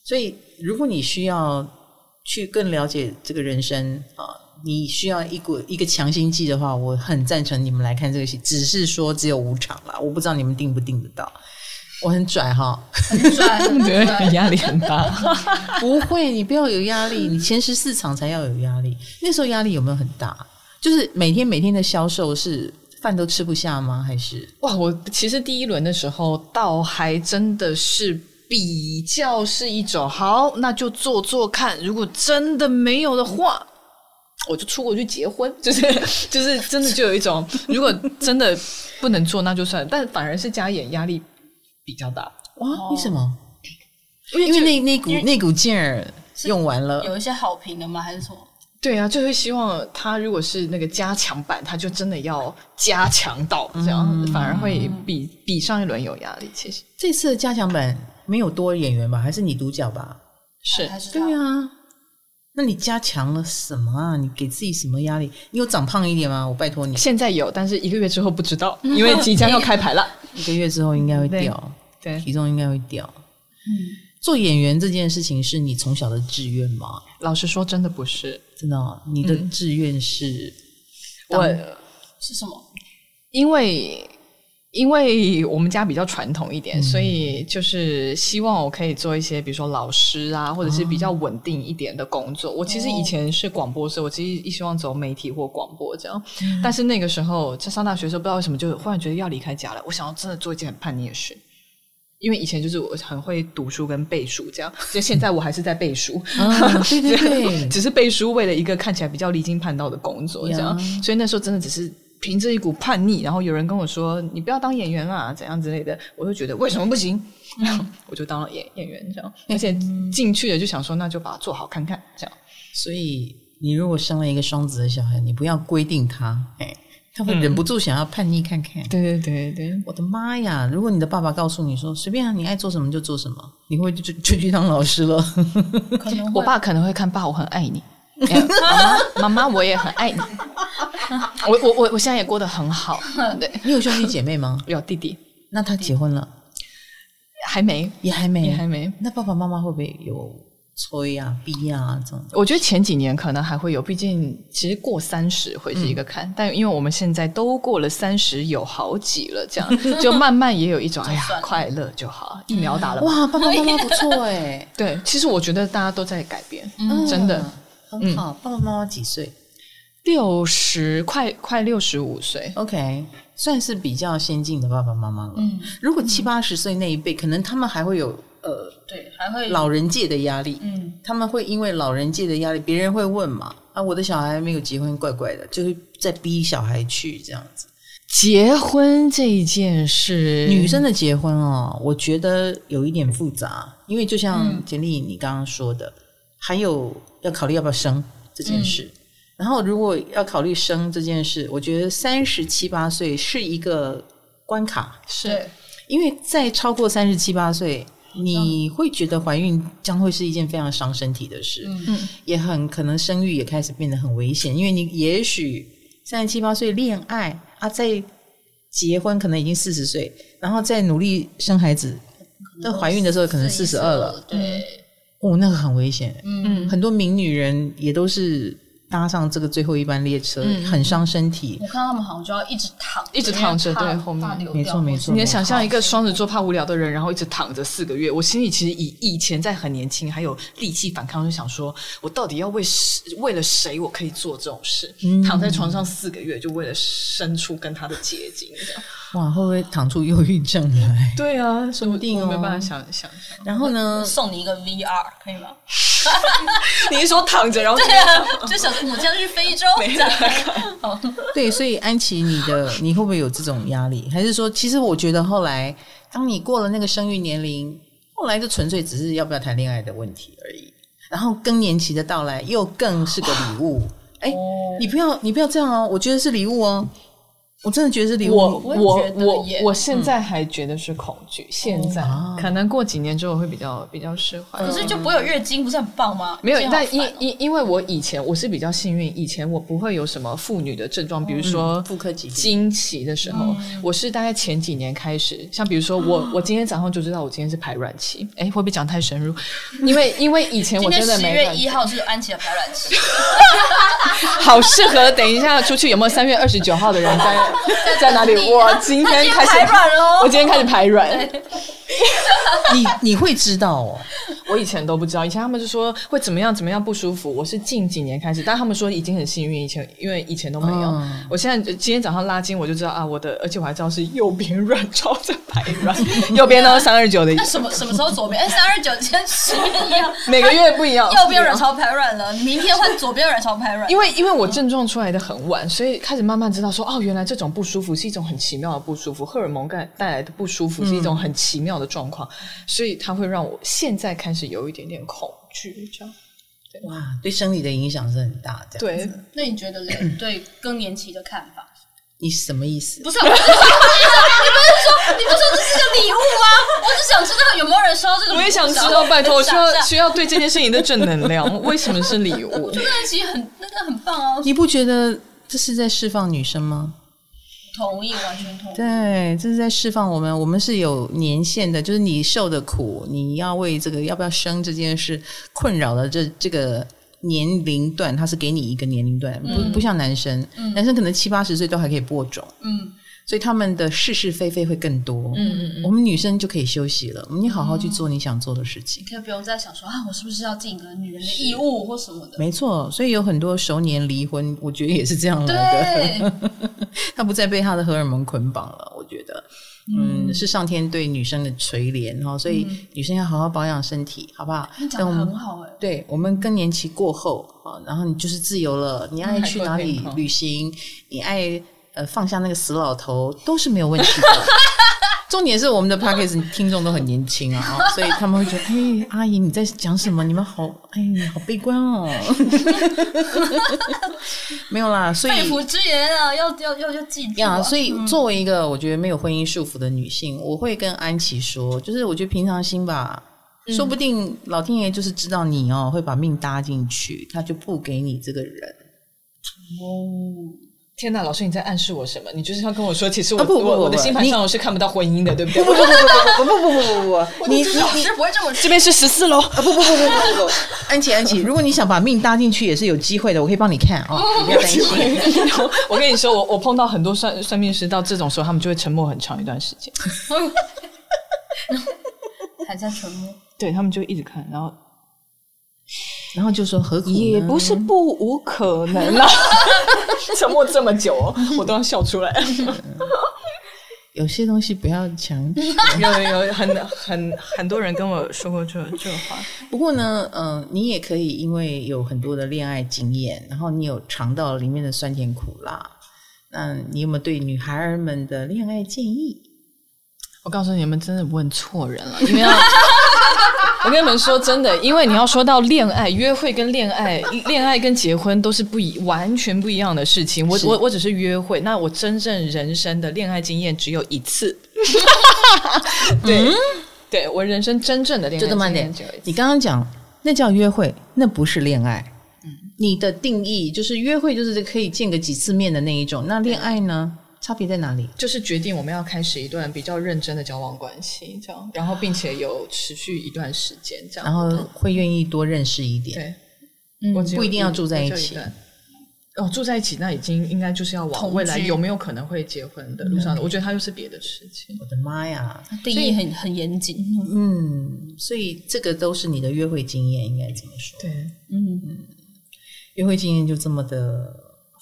所以如果你需要去更了解这个人生啊，你需要一股一个强心剂的话，我很赞成你们来看这个戏。只是说只有五场啦，我不知道你们订不订得到。我很拽哈，很 拽，对，压力很大。不会，你不要有压力，你前十四场才要有压力。那时候压力有没有很大？就是每天每天的销售是。饭都吃不下吗？还是哇？我其实第一轮的时候，倒还真的是比较是一种好，那就做做看。如果真的没有的话，我就出国去结婚。就是就是真的就有一种，如果真的不能做，那就算了。但反而是加演压力比较大哇？为什么？因为因为那那股那股劲儿用完了，有一些好评的吗？还是什么？对啊，就会希望他如果是那个加强版，他就真的要加强到这样，嗯、反而会比比上一轮有压力。其实这次的加强版没有多演员吧？还是你独角吧？是，对啊。那你加强了什么啊？你给自己什么压力？你有长胖一点吗？我拜托你。现在有，但是一个月之后不知道，因为即将要开牌了。一个月之后应该会掉，对，体重应该会掉。嗯。做演员这件事情是你从小的志愿吗？老实说，真的不是。真的、哦，你的志愿是？我是什么？因为因为我们家比较传统一点，嗯、所以就是希望我可以做一些，比如说老师啊，或者是比较稳定一点的工作。哦、我其实以前是广播，所以我其实希望走媒体或广播这样。嗯、但是那个时候在上大学的时候，不知道为什么就忽然觉得要离开家了。我想要真的做一件很叛逆的事，因为以前就是我很会读书跟背书这样，就现在我还是在背书。嗯、对对 对，只是背书为了一个看起来比较离经叛道的工作这样。所以那时候真的只是。凭着一股叛逆，然后有人跟我说：“你不要当演员啦，怎样之类的。”我就觉得为什么不行？然后我就当了演演员，这样。而且进去了就想说，那就把它做好看看，这样。所以你如果生了一个双子的小孩，你不要规定他，哎，他会忍不住想要叛逆看看。对对对对，我的妈呀！如果你的爸爸告诉你说：“随便啊，你爱做什么就做什么”，你会就就去当老师了？可能我爸可能会看爸，我很爱你。妈妈，妈妈，我也很爱你。我我我我现在也过得很好。对，你有兄弟姐妹吗？有弟弟。那他结婚了？还没，也还没，也还没。那爸爸妈妈会不会有催啊、逼啊这种？我觉得前几年可能还会有，毕竟其实过三十会是一个坎。嗯、但因为我们现在都过了三十，有好几了，这样 就慢慢也有一种哎呀，快乐就好，疫苗打了。哇，爸爸妈妈 不错哎。对，其实我觉得大家都在改变，嗯、真的。很好，爸爸妈妈几岁？六十，快快六十五岁。OK，算是比较先进的爸爸妈妈了。嗯，如果七八十岁那一辈，可能他们还会有呃，对，还会老人界的压力。嗯，他们会因为老人界的压力，别人会问嘛？啊，我的小孩没有结婚，怪怪的，就是在逼小孩去这样子。结婚这一件事，女生的结婚哦，我觉得有一点复杂，因为就像简历你刚刚说的，还有。要考虑要不要生这件事，嗯、然后如果要考虑生这件事，我觉得三十七八岁是一个关卡，是因为再超过三十七八岁，你会觉得怀孕将会是一件非常伤身体的事，嗯，也很可能生育也开始变得很危险，因为你也许三十七八岁恋爱啊，在结婚可能已经四十岁，然后再努力生孩子，到怀孕的时候可能四十二了，对。哦，那个很危险。嗯，很多名女人也都是搭上这个最后一班列车，嗯、很伤身体。我看到他们好像就要一直躺，一直躺着，对，后面没错没错。你能想象一个双子座怕无聊的人，然后一直躺着四个月？我心里其实以以前在很年轻，还有力气反抗，就想说，我到底要为谁？为了谁？我可以做这种事？嗯、躺在床上四个月，就为了生出跟他的结晶，这样。哇，会不会躺出忧郁症来？对啊，说不定哦，没办法想想。然后呢，送你一个 VR 可以吗？你是说躺着，然后 对啊，就想着我将去非洲。对，所以安琪，你的你会不会有这种压力？还是说，其实我觉得后来，当你过了那个生育年龄，后来就纯粹只是要不要谈恋爱的问题而已。然后更年期的到来，又更是个礼物。哎，你不要，你不要这样哦，我觉得是礼物哦。我真的觉得是礼物。我我我我现在还觉得是恐惧。现在可能过几年之后会比较比较释怀。可是就不会有月经，不是很棒吗？没有，但因因因为我以前我是比较幸运，以前我不会有什么妇女的症状，比如说妇科疾病、经期的时候，我是大概前几年开始，像比如说我我今天早上就知道我今天是排卵期。哎，会不会讲太深入？因为因为以前我 真的没。十月一号是安琪的排卵期。好适合等一下出去，有没有三月二十九号的人在？在哪里？我今天开始排卵了。我今天开始排卵。你你会知道哦？我以前都不知道，以前他们就说会怎么样怎么样不舒服。我是近几年开始，但他们说已经很幸运，以前因为以前都没有。嗯、我现在今天早上拉筋，我就知道啊，我的，而且我还知道是右边卵巢在排卵，右边呢三二九的。那什么什么时候左边？哎，三二九今天十月一样，每个月不一样。右边卵巢排卵了，明天换左边卵巢排卵。因为因为我症状出来的很晚，所以开始慢慢知道说，哦，原来这种不舒服是一种很奇妙的不舒服，荷尔蒙带带来的不舒服是一种很奇妙的状况。所以它会让我现在开始有一点点恐惧，这样。对哇，对生理的影响是很大，这样。对，那你觉得呢？对更年期的看法？你什么意思？不是，你不是说，你不是说这是个礼物吗？我只想知道有没有人收到这个礼物。我也想知道，拜托，我需要需要对这件事情的正能量。为什么是礼物？更年期很那个很棒哦。你不觉得这是在释放女生吗？同意，完全同意。对，这是在释放我们，我们是有年限的，就是你受的苦，你要为这个要不要生这件事困扰的这这个年龄段，它是给你一个年龄段，不不像男生，嗯、男生可能七八十岁都还可以播种，嗯，所以他们的是是非非会更多。嗯嗯嗯，我们女生就可以休息了，你好好去做你想做的事情，你可以不用再想说啊，我是不是要尽一个女人的义务或什么的？没错，所以有很多熟年离婚，我觉得也是这样来的。对 他不再被他的荷尔蒙捆绑了，我觉得。嗯，是上天对女生的垂怜哈，所以女生要好好保养身体，好不好？你讲的很好哎。对，我们更年期过后啊，然后你就是自由了，你爱去哪里旅行，你爱呃放下那个死老头都是没有问题的。重点是我们的 p a c k a g e 听众都很年轻啊，所以他们会觉得，哎，阿姨你在讲什么？你们好，哎，好悲观哦。没有啦，所以肺腑之言啊，要要要要记住啊。所以作为一个我觉得没有婚姻束缚的女性，我会跟安琪说，就是我觉得平常心吧，说不定老天爷就是知道你哦会把命搭进去，他就不给你这个人。哦。天哪，老师你在暗示我什么？你就是要跟我说，其实我我我的星盘上我是看不到婚姻的，对不对？不不不不不不不不不不不，你你老师不会这么说。这边是十四楼啊！不不不不不不不，安琪安琪，如果你想把命搭进去，也是有机会的，我可以帮你看啊，你不要担心。我跟你说，我我碰到很多算算命师，到这种时候，他们就会沉默很长一段时间，还在沉默。对，他们就一直看，然后。然后就说何苦？也不是不无可能啊！沉默这么久，哦，我都要笑出来。有些东西不要强求。有有很很很多人跟我说过这这话。不过呢，嗯、呃，你也可以因为有很多的恋爱经验，然后你有尝到里面的酸甜苦辣。那你有没有对女孩儿们的恋爱建议？我告诉你们，真的问错人了，因为。我跟你们说真的，因为你要说到恋爱、约会跟恋爱、恋爱跟结婚都是不一完全不一样的事情。我我我只是约会，那我真正人生的恋爱经验只有一次。对，嗯、对我人生真正的恋爱经验就这么点。你刚刚讲那叫约会，那不是恋爱。嗯，你的定义就是约会就是可以见个几次面的那一种，那恋爱呢？差别在哪里？就是决定我们要开始一段比较认真的交往关系，这样，然后并且有持续一段时间，这样，然后会愿意多认识一点。对，嗯，不一定要住在一起。哦，住在一起那已经应该就是要往未来有没有可能会结婚的路上。我觉得它又是别的事情。我的妈呀，定义很很严谨。嗯，所以这个都是你的约会经验，应该怎么说？对，嗯嗯，约会经验就这么的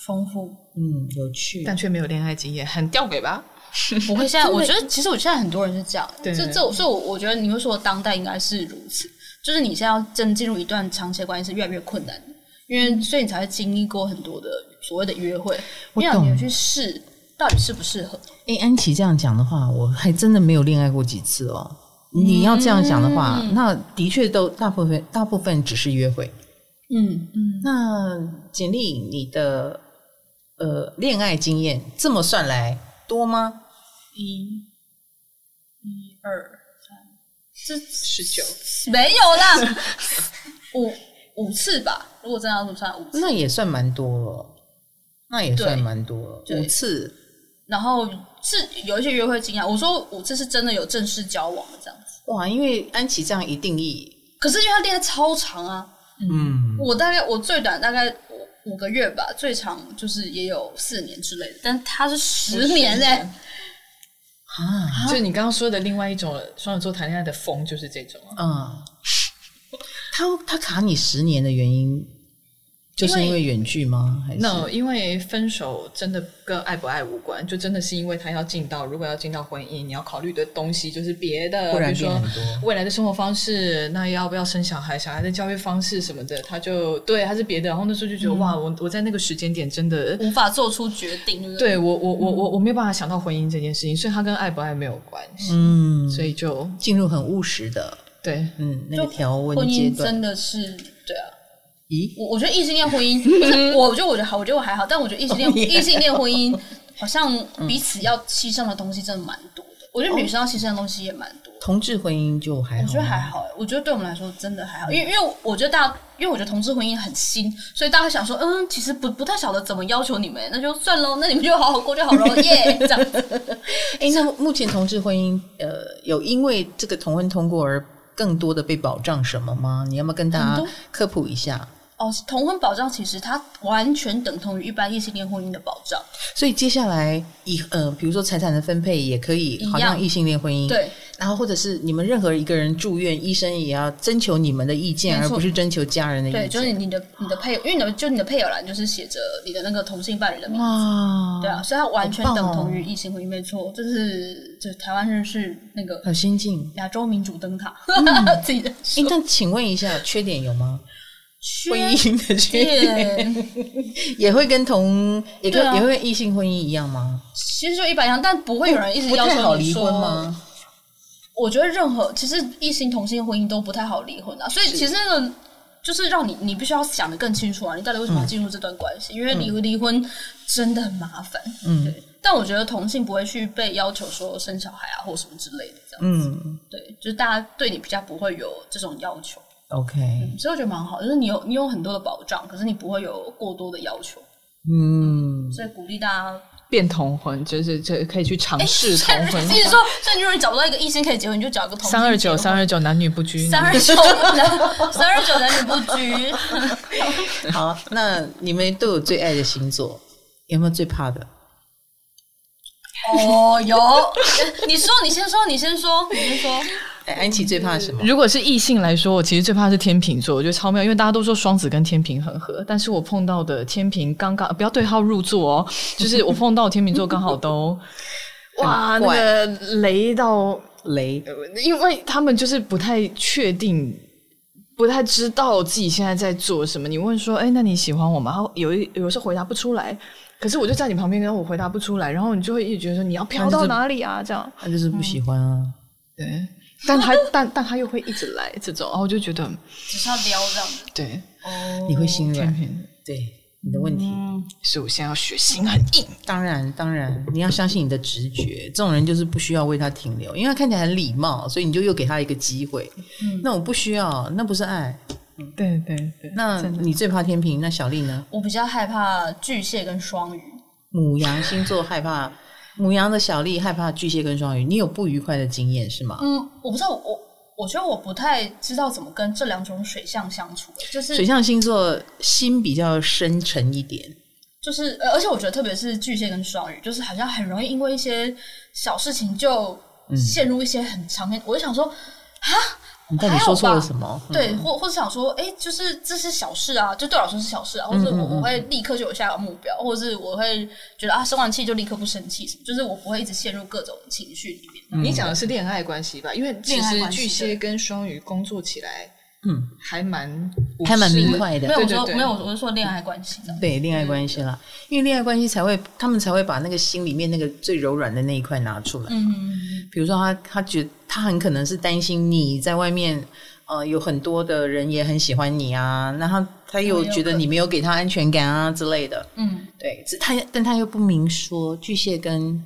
丰富。嗯，有趣，但却没有恋爱经验，很吊诡吧？我会，现在我觉得，其实我现在很多人是这样，对这这，所以我我觉得你会说当代应该是如此，就是你现在要真进入一段长期的关系是越来越困难的，因为所以你才会经历过很多的所谓的约会，你要你去试到底适不适合。哎，安琪这样讲的话，我还真的没有恋爱过几次哦。你要这样讲的话，嗯、那的确都大部分大部分只是约会。嗯嗯，那简历你的。呃，恋爱经验这么算来多吗？一、一二三，这十九没有啦，五五次吧。如果真的要算五次，那也算蛮多了。那也算蛮多了，五次。然后是有一些约会经验，我说五次是真的有正式交往的这样子。哇，因为安琪这样一定义，可是因为他恋爱超长啊。嗯，我大概我最短大概。五个月吧，最长就是也有四年之类的，但他是十年嘞、欸，啊！就你刚刚说的另外一种双子座谈恋爱的风，就是这种啊。嗯，他他卡你十年的原因。就是因为远距吗？还是？No，因为分手真的跟爱不爱无关，就真的是因为他要进到，如果要进到婚姻，你要考虑的东西就是别的，比如说未来的生活方式，那要不要生小孩，小孩的教育方式什么的，他就对，他是别的。然后那时候就觉得、嗯、哇，我我在那个时间点真的无法做出决定。对，我我我我我没有办法想到婚姻这件事情，所以他跟爱不爱没有关系。嗯，所以就进入很务实的，对，嗯，那个条文婚姻真的是。咦，我我觉得异性恋婚姻，不是，我觉得我觉得好，我觉得我还好，但我觉得异性恋异性恋婚姻好像彼此要牺牲的东西真的蛮多的。我觉得女生要牺牲的东西也蛮多。同志婚姻就还好，我觉得还好。我觉得对我们来说真的还好，因为因为我觉得大家，因为我觉得同志婚姻很新，所以大家想说，嗯，其实不不太晓得怎么要求你们，那就算喽，那你们就好好过就好了，耶，这样子。哎，那目前同志婚姻，呃，有因为这个同婚通过而更多的被保障什么吗？你要不要跟大家科普一下？哦，同婚保障其实它完全等同于一般异性恋婚姻的保障。所以接下来以呃，比如说财产的分配也可以，好像异性恋婚姻对。然后或者是你们任何一个人住院，医生也要征求你们的意见，而不是征求家人的意见。对，就是你的你的配偶，因为你的就你的配偶栏就是写着你的那个同性伴侣的名字。哇，对啊，所以它完全等同于异性婚姻，没错。就是就台湾人是那个很先进亚洲民主灯塔、嗯、自己的。哎，那请问一下，缺点有吗？婚姻的缺点 也会跟同也跟、啊、也会跟异性婚姻一样吗？其实就一般一样，但不会有人一直要求你说离婚吗？我觉得任何其实异性同性婚姻都不太好离婚啊，所以其实那个就是让你你必须要想的更清楚啊，你到底为什么要进入这段关系？嗯、因为离离婚真的很麻烦。嗯，对。但我觉得同性不会去被要求说生小孩啊或什么之类的这样子。嗯，对，就是大家对你比较不会有这种要求。OK，嗯，所以我觉得蛮好，就是你有你有很多的保障，可是你不会有过多的要求。嗯，所以鼓励大家变同婚，就是这可以去尝试 同婚。意思说，所以如果你找不到一个异性可以结婚，你就找一个同。三二九三二九男女不拘，三二九 三二九男女不拘。好，那你们都有最爱的星座，有没有最怕的？哦，有。你说，你先说，你先说，你先说。安琪最怕什么？如果是异性来说，我其实最怕是天秤座，我觉得超妙，因为大家都说双子跟天平很合，但是我碰到的天平刚刚不要对号入座哦，就是我碰到天秤座刚好都 哇那个雷到雷，因为他们就是不太确定，不太知道自己现在在做什么。你问说，哎，那你喜欢我吗？然后有一有时候回答不出来，可是我就在你旁边，然后我回答不出来，然后你就会一直觉得说你要飘到哪里啊？这样，他就是不喜欢啊，嗯、对。但他 但但他又会一直来这种，然后我就觉得只是要撩这样子。对，哦，你会心软。对，你的问题，嗯，所以我现在要学心很硬。当然，当然，你要相信你的直觉。这种人就是不需要为他停留，因为他看起来很礼貌，所以你就又给他一个机会。嗯，那我不需要，那不是爱。嗯，对对对。那你最怕天平，那小丽呢？我比较害怕巨蟹跟双鱼。母羊星座害怕。牡羊的小丽害怕巨蟹跟双鱼，你有不愉快的经验是吗？嗯，我不知道，我我觉得我不太知道怎么跟这两种水象相处。就是水象星座心比较深沉一点，就是而且我觉得特别是巨蟹跟双鱼，就是好像很容易因为一些小事情就陷入一些很长篇。嗯、我就想说，啊。你到底说错了什么？对，或或是想说，哎、欸，就是这是小事啊，就对老师是小事啊，或者我我会立刻就有下个目标，或者是我会觉得啊，生完气就立刻不生气，就是我不会一直陷入各种情绪里面。嗯、你讲的是恋爱关系吧？因为其实巨蟹跟双鱼工作起来。嗯，还蛮还蛮明快的。没有说没有，我是说恋爱关系的。对，恋爱关系啦，因为恋爱关系才会，他们才会把那个心里面那个最柔软的那一块拿出来。嗯嗯。比如说他，他他觉得他很可能是担心你在外面，呃，有很多的人也很喜欢你啊，那他他又觉得你没有给他安全感啊之类的。嗯，对，他但他又不明说，巨蟹跟。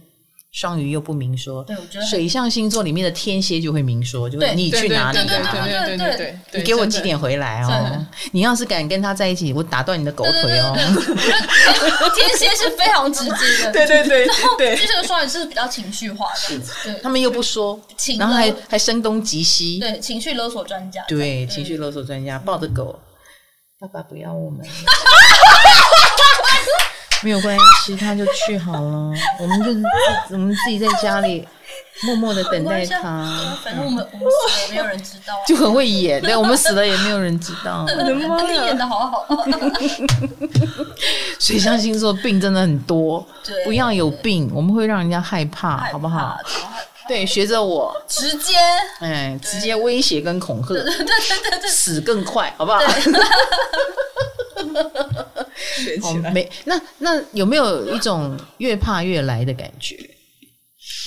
双鱼又不明说，对，我觉得水象星座里面的天蝎就会明说，就是你去哪里，对对对对对，你给我几点回来哦？你要是敢跟他在一起，我打断你的狗腿哦！天蝎是非常直接的，对对对对，就这个双鱼是比较情绪化的，对，他们又不说，然后还还声东击西，对，情绪勒索专家，对，情绪勒索专家抱着狗，爸爸不要我们。没有关系，他就去好了。我们就我们自己在家里默默的等待他。反正我们我们死了也没有人知道，就很会演。对，我们死了也没有人知道。我的妈呀，演的好好。水象星座病真的很多，不要有病，我们会让人家害怕，好不好？对，学着我，直接，哎，直接威胁跟恐吓，对对对对，死更快，好不好？学起来。没，那那有没有一种越怕越来的感觉？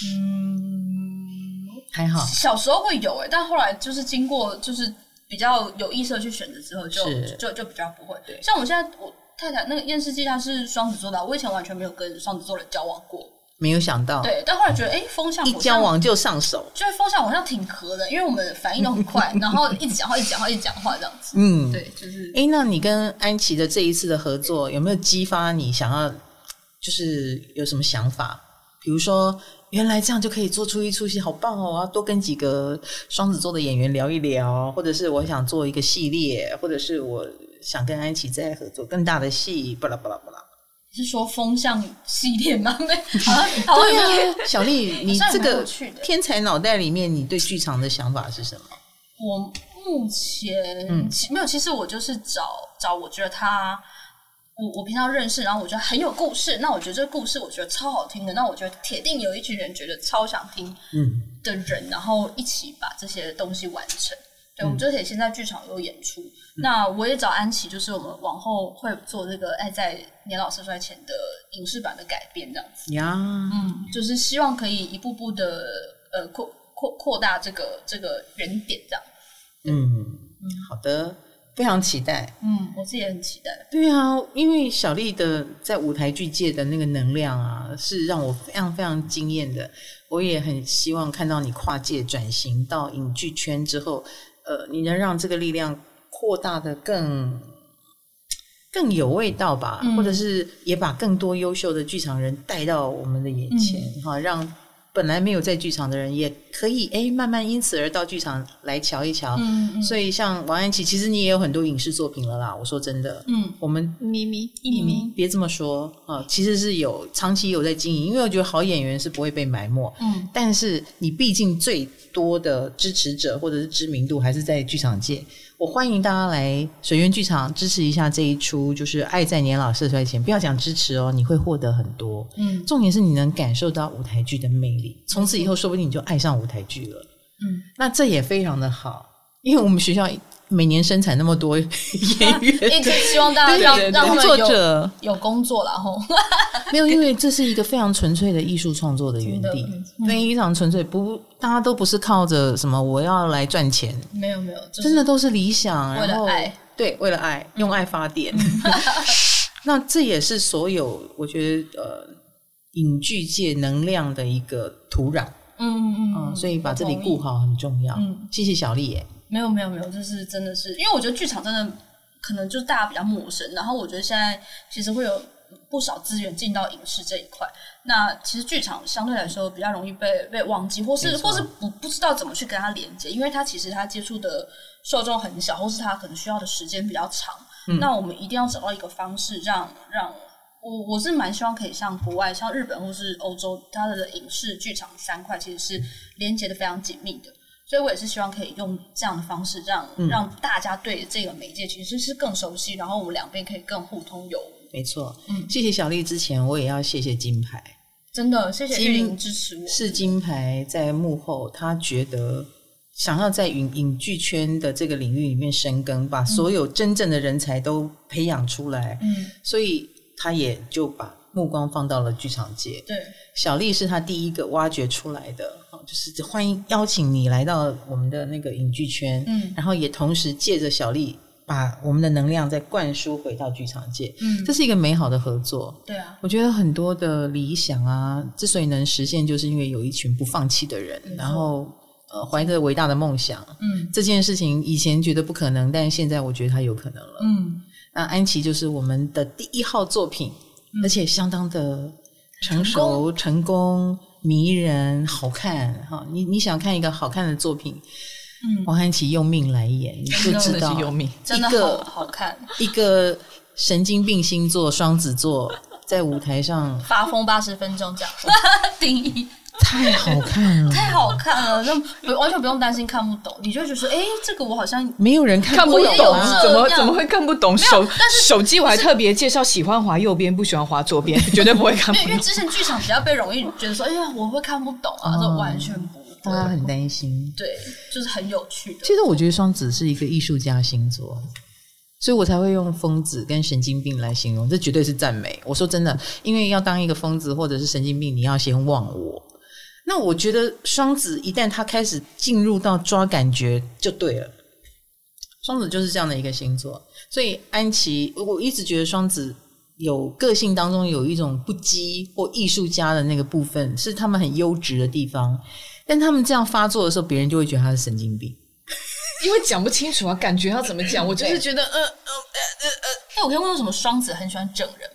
嗯，还好。小时候会有哎、欸，但后来就是经过就是比较有意识的去选择之后就，就就就比较不会。对，像我现在我太太那个验视机，她是双子座的，我以前完全没有跟双子座的交往过。没有想到，对，但后来觉得，哎，风向一交往就上手，就是风向好像挺合的，因为我们反应都很快，然后一直讲话，一直讲话，一直讲话这样子。嗯，对，就是。哎，那你跟安琪的这一次的合作，有没有激发你想要，就是有什么想法？比如说，原来这样就可以做出一出戏，好棒哦！我要多跟几个双子座的演员聊一聊，或者是我想做一个系列，或者是我想跟安琪再合作更大的戏，巴拉巴拉巴拉。是说风向系列吗？没，对呀、啊，小丽，你这个的天才脑袋里面，你对剧场的想法是什么？我目前、嗯、没有，其实我就是找找，我觉得他，我我平常认识，然后我觉得很有故事，那我觉得这个故事我觉得超好听的，那我觉得铁定有一群人觉得超想听，嗯的人，然后一起把这些东西完成。对，我们就可以先在剧场有演出。嗯、那我也找安琪，就是我们往后会做这个《爱在年老色衰前》的影视版的改编，这样子。呀，嗯，就是希望可以一步步的呃扩扩扩大这个这个原点，这样。嗯嗯，好的，非常期待。嗯，我自己也很期待。对啊，因为小丽的在舞台剧界的那个能量啊，是让我非常非常惊艳的。我也很希望看到你跨界转型到影剧圈之后。呃，你能让这个力量扩大的更更有味道吧？嗯、或者是也把更多优秀的剧场人带到我们的眼前，哈、嗯，让。本来没有在剧场的人也可以哎，慢慢因此而到剧场来瞧一瞧。嗯嗯。所以像王安琪，其实你也有很多影视作品了啦。我说真的，嗯，我们咪咪咪咪，别这么说啊，其实是有长期有在经营，因为我觉得好演员是不会被埋没。嗯。但是你毕竟最多的支持者或者是知名度还是在剧场界。我欢迎大家来水源剧场支持一下这一出，就是《爱在年老色衰前》。不要讲支持哦，你会获得很多。嗯，重点是你能感受到舞台剧的魅力，从此以后说不定你就爱上舞台剧了。嗯，那这也非常的好，因为我们学校。每年生产那么多 演员，希望大家让让作者。有工作然后 没有，因为这是一个非常纯粹的艺术创作的园地，非常纯粹，不，大家都不是靠着什么我要来赚钱，没有没有，真的都是理想，为了爱，对，为了爱，用爱发电。那这也是所有我觉得呃影剧界能量的一个土壤，嗯嗯嗯，所以把这里顾好很重要。嗯，谢谢小丽耶。没有没有没有，就是真的是，因为我觉得剧场真的可能就是大家比较陌生，然后我觉得现在其实会有不少资源进到影视这一块。那其实剧场相对来说比较容易被被忘记，或是或是不不知道怎么去跟它连接，因为它其实它接触的受众很小，或是它可能需要的时间比较长。嗯、那我们一定要找到一个方式让，让让我我是蛮希望可以像国外，像日本或是欧洲，它的影视剧场三块其实是连接的非常紧密的。所以我也是希望可以用这样的方式，让、嗯、让大家对这个媒介其实是更熟悉，然后我们两边可以更互通有无。没错，嗯，谢谢小丽。之前我也要谢谢金牌，真的谢谢玉玲支持我。是金牌在幕后，他觉得想要在影影剧圈的这个领域里面深耕，把所有真正的人才都培养出来。嗯，所以他也就把目光放到了剧场界。对，小丽是他第一个挖掘出来的。就是欢迎邀请你来到我们的那个影剧圈，嗯，然后也同时借着小丽把我们的能量再灌输回到剧场界，嗯，这是一个美好的合作。对啊，我觉得很多的理想啊，之所以能实现，就是因为有一群不放弃的人，嗯、然后呃怀着伟大的梦想，嗯，这件事情以前觉得不可能，但是现在我觉得它有可能了，嗯，那安琪就是我们的第一号作品，嗯、而且相当的成熟成功。迷人，好看哈！你你想看一个好看的作品，嗯，王安琪用命来演，你就知道 用命，真的好好看。一个神经病星座双子座在舞台上发疯八十分钟这样，定义。太好看了，太好看了，那不完全不用担心看不懂，你就会觉得说，哎，这个我好像没有人看不懂啊，怎么怎么会看不懂？手但是手机我还特别介绍，喜欢滑右边，不喜欢滑左边，绝对不会看不懂。因为之前剧场比较被容易觉得说，哎呀，我会看不懂啊，这完全不会，大家很担心。对，就是很有趣的。其实我觉得双子是一个艺术家星座，所以我才会用疯子跟神经病来形容，这绝对是赞美。我说真的，因为要当一个疯子或者是神经病，你要先忘我。那我觉得双子一旦他开始进入到抓感觉就对了，双子就是这样的一个星座。所以安琪，我一直觉得双子有个性当中有一种不羁或艺术家的那个部分，是他们很优质的地方。但他们这样发作的时候，别人就会觉得他是神经病，因为讲不清楚啊，感觉要怎么讲？我就是觉得，呃呃呃呃，哎，我可以问为什么双子很喜欢整人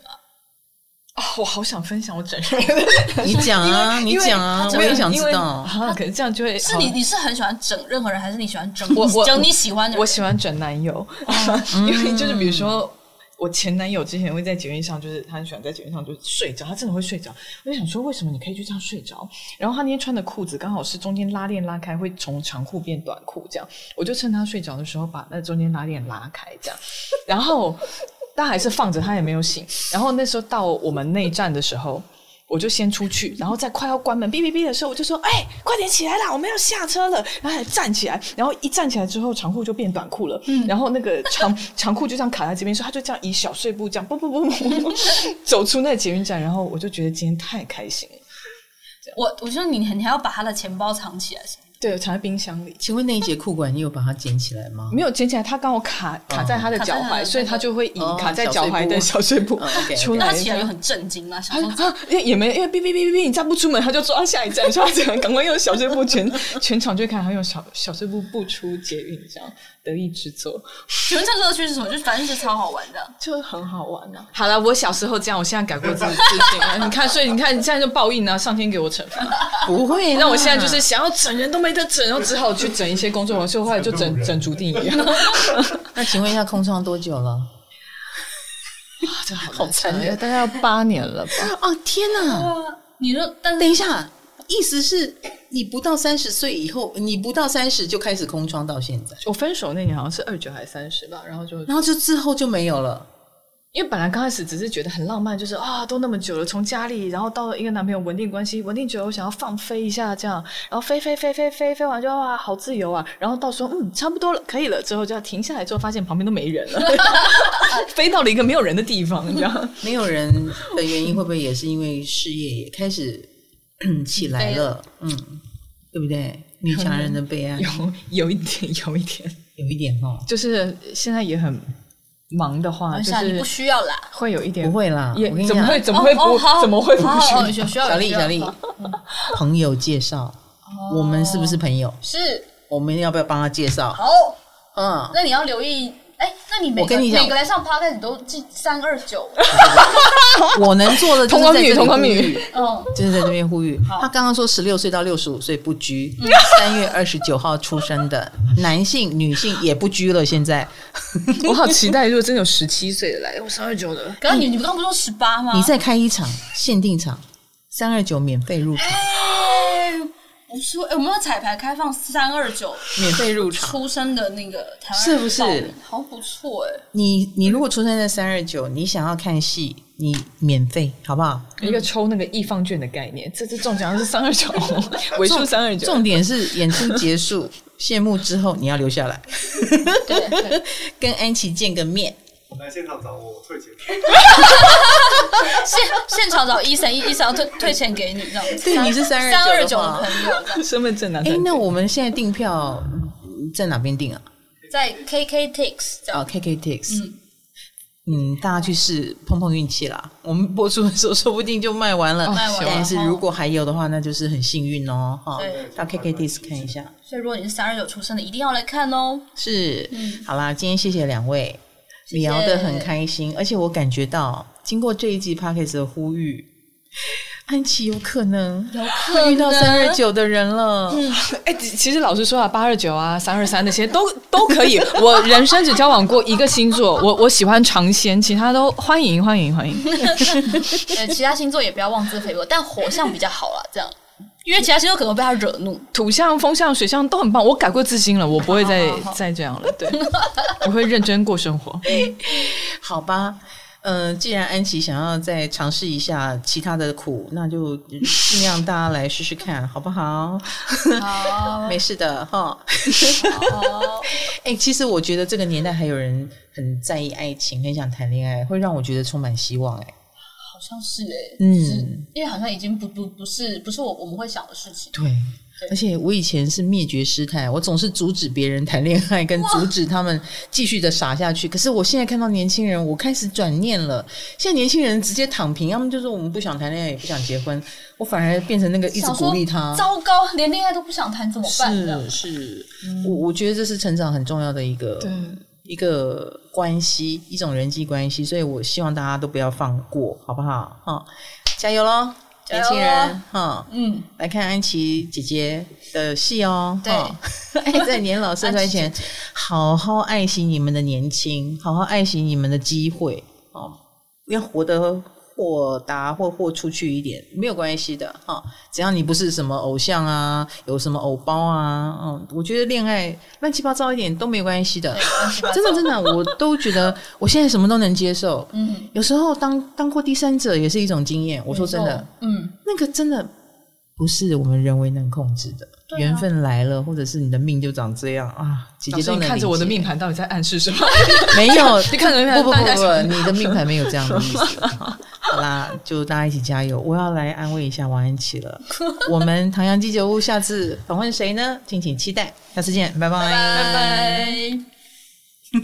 我好想分享我整人，你讲啊，你讲啊，我也想知道。啊，可是这样就会是你，你是很喜欢整任何人，还是你喜欢整我我整你喜欢的人？我喜欢整男友，因为就是比如说。我前男友之前会在捷运上，就是他很喜欢在捷运上就睡着，他真的会睡着。我就想说，为什么你可以就这样睡着？然后他那天穿的裤子刚好是中间拉链拉开，会从长裤变短裤这样。我就趁他睡着的时候，把那中间拉链拉开这样。然后他还是放着，他也没有醒。然后那时候到我们内站的时候。我就先出去，然后在快要关门哔哔哔的时候，我就说：“哎、欸，快点起来啦，我们要下车了。”然后还站起来，然后一站起来之后，长裤就变短裤了。嗯、然后那个长 长裤就这样卡在这边，说他就这样以小碎步这样，不不不不，走出那个捷运站。然后我就觉得今天太开心了。我我说你你还要把他的钱包藏起来是吗？对，藏在冰箱里。请问那一节裤管你有把它捡起来吗？没有捡起来，它刚好卡卡在他的脚踝，所以他就会以卡在脚踝的小碎步出来。他起来就很震惊嘛，想说因为也没因为哔哔哔哔哔，你再不出门，他就抓下一站，说这样赶快用小碎步全 全场就看他用小小碎步步出捷运这样。得意之作，请问这个乐趣是什么？就反正是超好玩的，就很好玩啊。好了，我小时候这样，我现在改过自自新了。你看，所以你看，你现在就报应啊，上天给我惩罚。不会，那我现在就是想要整人都没得整，然后只好去整一些工作了，所以后来就整整竹定一样。那请问一下，空窗多久了？啊，这好残忍，大概要八年了吧？哦，天哪！你说，但等一下。意思是你不到三十岁以后，你不到三十就开始空窗到现在。我分手那年好像是二九还是三十吧，然后就然后就之后就没有了。因为本来刚开始只是觉得很浪漫，就是啊，都那么久了，从家里然后到了一个男朋友稳定关系，稳定久了，我想要放飞一下这样，然后飞飞飞飞飞飞完就哇，好自由啊，然后到时候嗯差不多了，可以了，之后就要停下来，之后发现旁边都没人了，飞到了一个没有人的地方，你知道没有人的原因会不会也是因为事业也开始？起来了，嗯，对不对？女强人的悲哀，有有一点，有一点，有一点哦。就是现在也很忙的话，就是不需要啦，会有一点，不会啦。也怎么会？怎么会不？怎么会不需要？小丽，小丽，朋友介绍，我们是不是朋友？是。我们要不要帮他介绍？好，嗯，那你要留意。哎，那你每个每个来上 podcast 你都记三二九，我能做的就是在这边呼吁，嗯，就是在这边呼吁。他刚刚说十六岁到六十五岁不拘，三月二十九号出生的 男性、女性也不拘了。现在 我好期待，如果真有十七岁的来，我三二九的。刚刚你你刚刚不是说十八吗？你再开一场限定场，三二九免费入场。不是，哎，我们要彩排开放三二九免费入场出生的那个台湾是不是？好不错哎！你你如果出生在三二九，你想要看戏，你免费好不好？一个抽那个艺 FUN 券的概念，这次中奖是三二九，尾数三二九。重点是演出结束 谢幕之后，你要留下来，对，跟安琪见个面。来现场找我退钱，现现场找医生，医医生要退退钱给你，这样。对，你是三三二九的朋友，身份证拿。哎，那我们现在订票在哪边订啊？在 KKTix 哦，KKTix。嗯嗯，大家去试碰碰运气啦。我们播出的时候说不定就卖完了，卖完了。但是如果还有的话，那就是很幸运哦。哈，到 KKTix 看一下。所以如果你是三二九出生的，一定要来看哦。是，好啦，今天谢谢两位。聊得很开心，而且我感觉到，经过这一季 Podcast 的呼吁，安琪有可能会遇到三二九的人了。嗯，哎、欸，其实老实说啊，八二九啊，三二三那些都都可以。我人生只交往过一个星座，我我喜欢尝鲜，其他都欢迎欢迎欢迎。呃，其他星座也不要妄自菲薄，但火象比较好啦，这样。因为其他星座可能被他惹怒，土象、风象、水象都很棒。我改过自新了，我不会再 再这样了。对，我会认真过生活。好吧，嗯、呃，既然安琪想要再尝试一下其他的苦，那就尽量大家来试试看，好不好？好，没事的哈。哎、欸，其实我觉得这个年代还有人很在意爱情，很想谈恋爱，会让我觉得充满希望、欸。哎。好像是哎、欸，嗯，因为好像已经不不不是不是我我们会想的事情。对，对而且我以前是灭绝师太，我总是阻止别人谈恋爱，跟阻止他们继续的傻下去。可是我现在看到年轻人，我开始转念了。现在年轻人直接躺平，要么就说我们不想谈恋爱，也不想结婚。我反而变成那个一直鼓励他。糟糕，连恋爱都不想谈怎么办？是是，嗯、我我觉得这是成长很重要的一个一个。关系，一种人际关系，所以我希望大家都不要放过，好不好？哈，加油喽，年轻人，哈，嗯，来看安琪姐姐的戏哦，对，爱 在年老色衰前，好好爱惜你们的年轻，好好爱惜你们的机会，哦，要活得。豁达或豁出去一点没有关系的哈，只要你不是什么偶像啊，有什么偶包啊，嗯，我觉得恋爱乱七八糟一点都没有关系的，真的真的，我都觉得我现在什么都能接受。嗯，有时候当当过第三者也是一种经验。我说真的，嗯，那个真的不是我们人为能控制的。缘分来了，或者是你的命就长这样啊！姐姐都能看着我的命盘，到底在暗示什么？没有，你看着命盘，不不不不，你的命盘没有这样的意思。好啦，就大家一起加油！我要来安慰一下王安琪了。我们唐阳鸡酒屋下次访问谁呢？敬请期待。下次见，拜拜拜拜。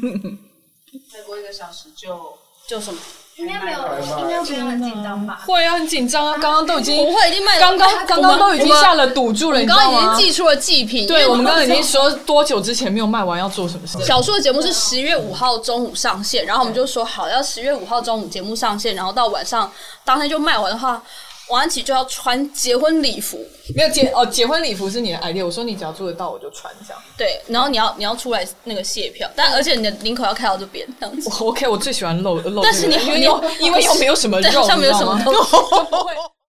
再过一个小时就就什么？应该没有，应该不会很紧张吧？会啊，很紧张啊！刚刚都已经不会，已经卖，刚刚刚刚都已经下了赌注了，你知道吗？刚刚已经寄出了祭品。对，我们刚刚已经说多久之前没有卖完要做什么事？小树的节目是十月五号中午上线，然后我们就说好要十月五号中午节目上线，然后到晚上当天就卖完的话。王安琪就要穿结婚礼服，没有结哦，结婚礼服是你的 idea。我说你只要做得到，我就穿这样。对，然后你要你要出来那个卸票，但而且你的领口要开到这边这样子。OK，我最喜欢露露，但是你因为因为又没有什么肉，上面有什么肉。